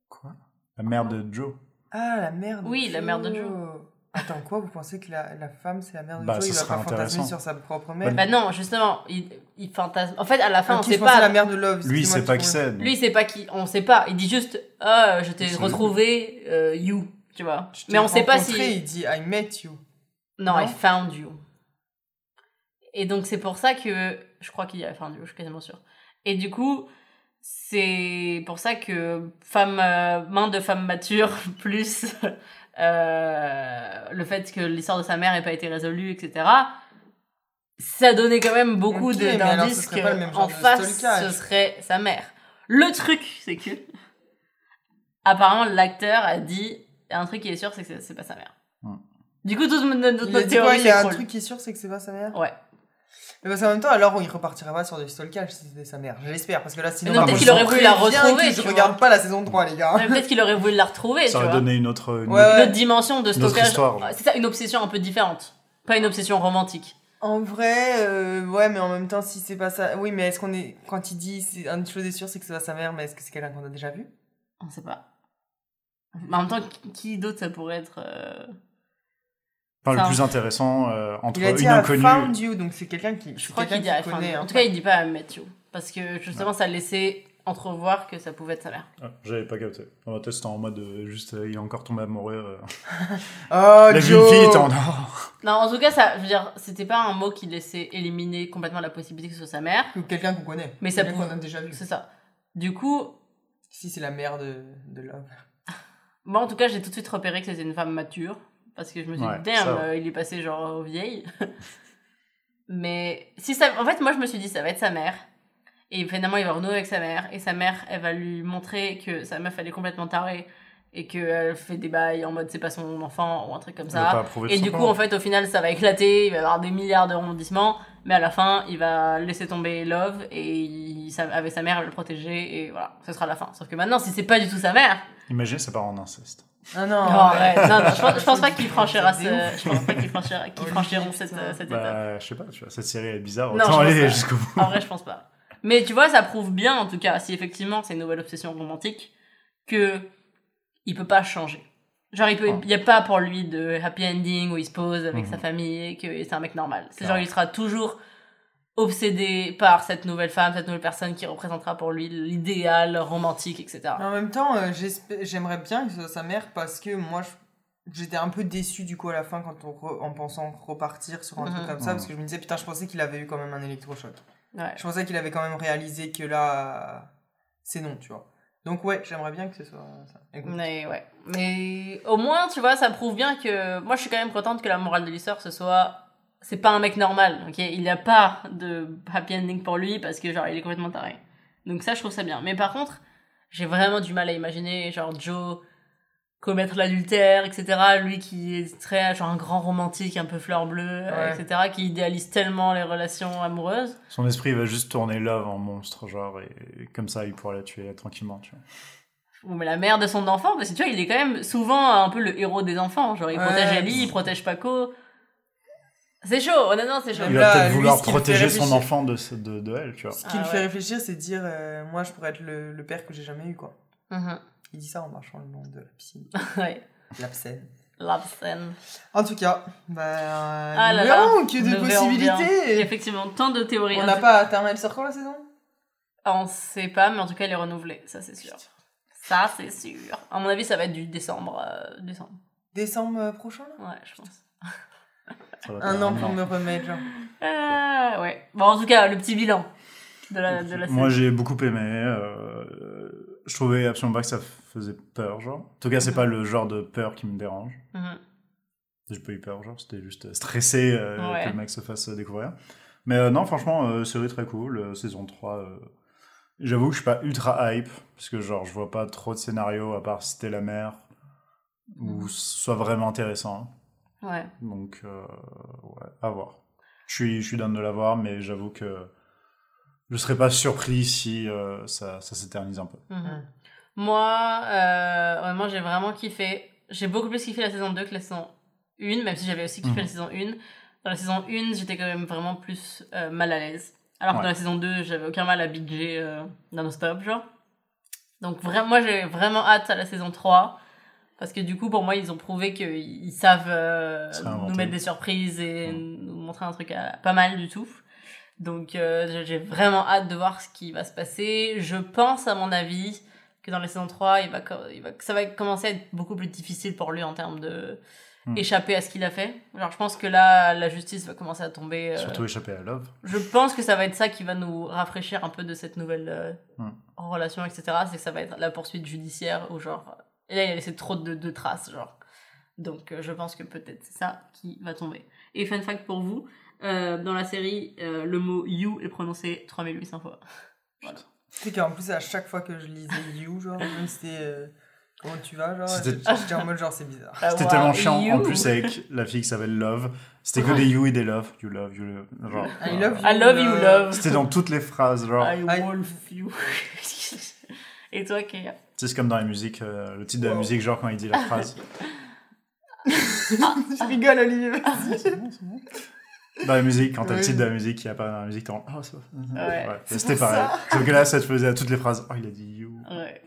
Quoi? La mère de Joe. Ah, la mère de Oui, la mère de Joe. Attends, quoi Vous pensez que la, la femme, c'est la mère de Bah, Joe Il va pas fantasmer sur sa propre mère? Bah non, justement, il, il fantasme. En fait, à la fin, on sait pas. la mère de Love. Lui, il sait pas qui c'est. Lui, il sait pas qui. On sait pas. Il dit juste, ah, je t'ai retrouvé, euh, you, tu vois. Je Mais on sait pas si. Il dit I met you. Non, Non I found you. Et donc, c'est pour ça que. Je crois qu'il y a I found you, je suis quasiment sûre. Et du coup, c'est pour ça que femme, euh, main de femme mature, <laughs> plus euh, le fait que l'histoire de sa mère n'ait pas été résolue, etc. Ça donnait quand même beaucoup Ok, de- mais alors, ce d'indices qu'en face, ce serait sa mère. Le truc, c'est que. Apparemment, l'acteur a dit. Un truc qui est sûr, c'est que c'est- pas sa mère. Du coup, toute notre, théorie Il y a un truc qui est sûr, c'est que c'est pas sa mère? Ouais. Mais parce qu'en même temps, alors il repartirait pas sur des stalkages si c'était sa mère. J'espère, parce que là, sinon, par peut-être qu'il aurait voulu la retrouver, Je regarde pas la saison 3, les gars. Mais Peut-être qu'il aurait voulu la retrouver, Ça aurait donné une autre. une Ouais, autre- ouais. Une autre dimension de genre. C'est ça, une obsession un peu différente. Pas une obsession romantique. En vrai, euh, ouais, mais en même temps, si c'est pas ça. Oui, mais est-ce qu'on est. Quand il dit. c'est- Une chose est sûre, c'est que c'est pas sa mère, mais est-ce que c'est quelqu'un qu'on a déjà vu? On sait pas. Mais en même temps, qui- qui d'autre ça pourrait être euh, Enfin, le plus intéressant euh, entre Il a dit une inconnue. found you, donc c'est quelqu'un qui. Je crois qu'il dit found connaît. hein. En tout cas, il dit pas I met you. Parce que justement, ça laissait entrevoir que ça pouvait être sa mère. Ah, J'avais pas capté. On va tester en mode euh, juste, euh, il est encore tombé amoureux. euh. <laughs> Oh, La Joe fille, t'en as. Non, en tout cas, ça, je veux dire, c'était pas un mot qui laissait éliminer complètement la possibilité que ce soit sa mère. Ou quelqu'un qu'on connaît. Mais ça pouvait- qu'on a déjà vu. C'est ça. Du coup, Si c'est la mère de, de Love. Moi, en tout cas, j'ai tout de suite repéré que c'était une femme mature. Parce que je me suis Ouais, dit, damn, euh, il est passé genre aux vieilles. <laughs> Mais si ça. En fait, moi, je me suis dit, ça va être sa mère. Et finalement, il va renouer avec sa mère. Et sa mère, elle va lui montrer que sa meuf, elle est complètement tarée. Et qu'elle fait des bails en mode c'est pas son enfant ou un truc comme ça. Et du coup, en fait, au final, ça va éclater. Il va y avoir des milliards de rebondissements. Mais à la fin, il va laisser tomber Love. Et il, ça- avec sa mère, elle va le protéger. Et voilà, ce sera la fin. Sauf que maintenant, si c'est pas du tout sa mère. Imaginez ses parents en inceste. Ah non. Non, non, non, je pense, je pense pas ce, je pense qu'ils Oh, franchiront cette, euh, cette étape. Bah, je sais pas, tu vois, cette série est bizarre. Autant aller jusqu'au bout. En vrai, je pense pas. Mais tu vois, ça prouve bien, en tout cas, si effectivement c'est une nouvelle obsession romantique, que il peut pas changer. Genre, il peut, Ah. il y a pas pour lui de happy ending où il se pose avec Mhm. sa famille et que c'est un mec normal. C'est genre, il sera toujours obsédé par cette nouvelle femme, cette nouvelle personne qui représentera pour lui l'idéal romantique, etc. En même temps, euh, j'aimerais bien que ce soit sa mère parce que moi, j'étais un peu déçu du coup à la fin quand on re- en pensant repartir sur un truc Mhm. comme ça Mhm. parce que je me disais putain, je pensais qu'il avait eu quand même un électrochoc. Ouais. Je pensais qu'il avait quand même réalisé que là, c'est non, tu vois. Donc ouais, j'aimerais bien que ce soit ça. Écoute. Mais ouais. Mais au moins, tu vois, ça prouve bien que. Moi, je suis quand même contente que la morale de l'histoire, ce soit. C'est pas un mec normal, ok? Il n'y a pas de happy ending pour lui parce que, genre, il est complètement taré. Donc, ça, je trouve ça bien. Mais par contre, j'ai vraiment du mal à imaginer, genre, Joe commettre l'adultère, etc. Lui qui est très, genre, un grand romantique, un peu fleur bleue, Ouais. etc. Qui idéalise tellement les relations amoureuses. Son esprit va juste tourner Love en monstre, genre, et comme ça, il pourra la tuer tranquillement, tu vois. Ou mais la mère de son enfant, parce que tu vois, il est quand même souvent un peu le héros des enfants. Genre, il Ouais. protège Ellie, il protège Paco. C'est chaud, honnêtement, c'est chaud. Il va peut-être vouloir le protéger son enfant de, ce- de, de elle, tu vois. Ce qui Ah le fait ouais. réfléchir, c'est de dire euh, moi, je pourrais être le, le père que j'ai jamais eu quoi. Mhm. Il dit ça en marchant le long de la piscine, <laughs> ouais. l'absène. Scene. En tout cas, bah, Ah là là, que de possibilités. Effectivement, tant de théories. On n'a pas elle sort quand la saison? Ah, On sait pas, mais en tout cas, elle est renouvelée, ça c'est sûr. Ça c'est sûr. À mon avis, ça va être du décembre. euh, décembre. Décembre euh, prochain là? Ouais, je pense. Un an pour me remettre, genre. Euh, ouais. Bon, en tout cas, le petit bilan de la, de la Moi, j'ai beaucoup aimé. euh, je trouvais absolument pas que ça faisait peur, genre. En tout cas, c'est pas le genre de peur qui me dérange. Mhm. J'ai pas eu peur, genre, c'était juste stressé euh, Ouais. que le mec se fasse découvrir. Mais euh, non, franchement, euh, série très cool. euh, saison 3, euh, j'avoue que je suis pas ultra hype, parce que genre, je vois pas trop de scénarios à part Citer la mer, ou ce soit vraiment intéressant. Ouais. Donc, euh, ouais, à voir. Je suis, je suis down de l'avoir, mais j'avoue que je serais pas surpris si euh, ça, ça s'éternise un peu. Mhm. Moi, euh, vraiment, j'ai vraiment kiffé. J'ai beaucoup plus kiffé la saison 2 que la saison 1, même si j'avais aussi kiffé Mhm. la saison 1. Dans la saison 1, j'étais quand même vraiment plus euh, mal à l'aise. Alors que Ouais. dans la saison 2, j'avais aucun mal à binger euh, non-stop, genre. Donc, vraiment, moi, j'ai vraiment hâte à la saison 3. Parce que du coup, pour moi, ils ont prouvé qu'ils ils savent euh, nous mettre des surprises et Mhm. nous montrer un truc à- pas mal du tout. Donc, euh, j'ai- vraiment hâte de voir ce qui va se passer. Je pense, à mon avis, que dans la saison 3, il va, co- il va, ça va commencer à être beaucoup plus difficile pour lui en termes de Hmm. échapper à ce qu'il a fait. Genre, je pense que là, la justice va commencer à tomber. euh, Surtout échapper à Love. je pense que ça va être ça qui va nous rafraîchir un peu de cette nouvelle euh, Hmm. relation, etc. C'est que ça va être la poursuite judiciaire ou genre. Et là, il a laissé trop de, de traces, genre. Donc, euh, je pense que peut-être c'est ça qui va tomber. Et fun fact pour vous, euh, dans la série, euh, le mot you est prononcé 3800 fois. <laughs> Tu sais qu'en plus, à chaque fois que je lisais <laughs> You, genre, même si c'était. euh, comment tu vas, genre, C'était- j'étais en mode genre, c'est bizarre. Ah, C'était wow, tellement chiant, you. en plus avec la fille qui s'appelle Love. C'était que des you et des love. You love, you love. Genre, I love you. I love you, love. C'était dans toutes les phrases, genre. I I- wolf you. <laughs> Et toi, Kéa Tu sais, c'est comme dans la musique, euh, le titre de la musique, genre quand il dit la <laughs> phrase. Je rigole, Olivier. Dans la musique, quand t'as le titre de la musique qui apparaît dans la musique, t'es en. Oh, c'est Ouais. C'est C'était pareil. ça. Sauf que là, ça te faisait à toutes les phrases. Oh, il a dit you. Ouais.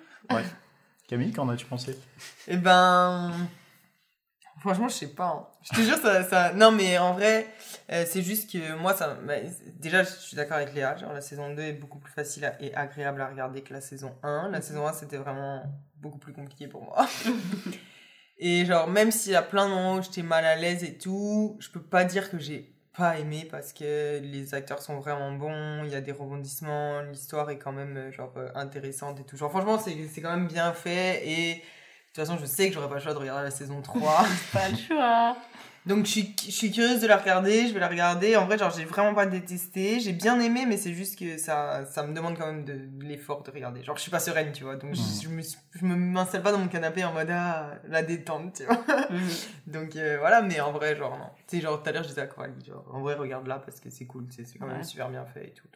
Camille, qu'en as-tu pensé? Eh ben. Franchement, je sais pas. hein. Je te jure, ça, ça. Non, mais en vrai, euh, c'est juste que moi, ça. bah, déjà, je suis d'accord avec Léa. Genre, la saison 2 est beaucoup plus facile à- et agréable à regarder que la saison 1. La saison 1, c'était vraiment beaucoup plus compliqué pour moi. <laughs> et genre, même s'il y a plein de moments où j'étais mal à l'aise et tout, je peux pas dire que j'ai pas aimé parce que les acteurs sont vraiment bons, il y a des rebondissements, l'histoire est quand même euh, genre euh, intéressante et tout. Genre franchement, c'est c'est quand même bien fait et de toute façon, je sais que j'aurais pas le choix de regarder la saison 3. <laughs> Pas le choix. Donc je suis, je suis curieuse de la regarder, je vais la regarder. En vrai, genre j'ai vraiment pas détesté, j'ai bien aimé mais c'est juste que ça ça me demande quand même de, de l'effort de regarder. Genre je suis pas sereine, tu vois. Donc je, je me je me m'installe pas dans mon canapé en mode ah, la détente, tu vois. <laughs> Donc euh, voilà, mais en vrai, genre, non. Tu sais, genre, tout à l'heure, je disais à Coralie, genre, en vrai, regarde là parce que c'est cool, tu sais, c'est quand même super bien fait et tout.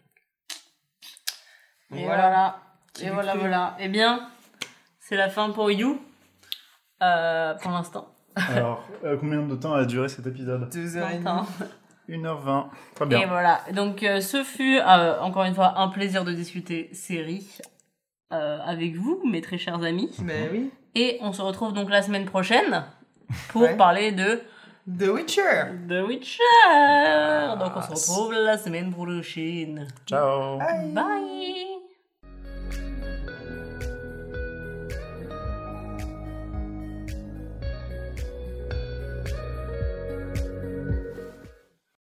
Donc, Et voilà. voilà. Et voilà, voilà. Eh bien, c'est la fin pour You. Euh, pour l'instant. Alors, euh, combien de temps a duré cet épisode Deux heures et demie. Longtemps. 1h20. Très Et bien. voilà. Donc, euh, ce fut, euh, encore une fois, un plaisir de discuter série euh, avec vous, mes très chers amis. Mais oui. Et on se retrouve donc la semaine prochaine pour Ouais. parler de The Witcher. The Witcher. Donc, on se retrouve la semaine prochaine. Ciao Bye. Bye.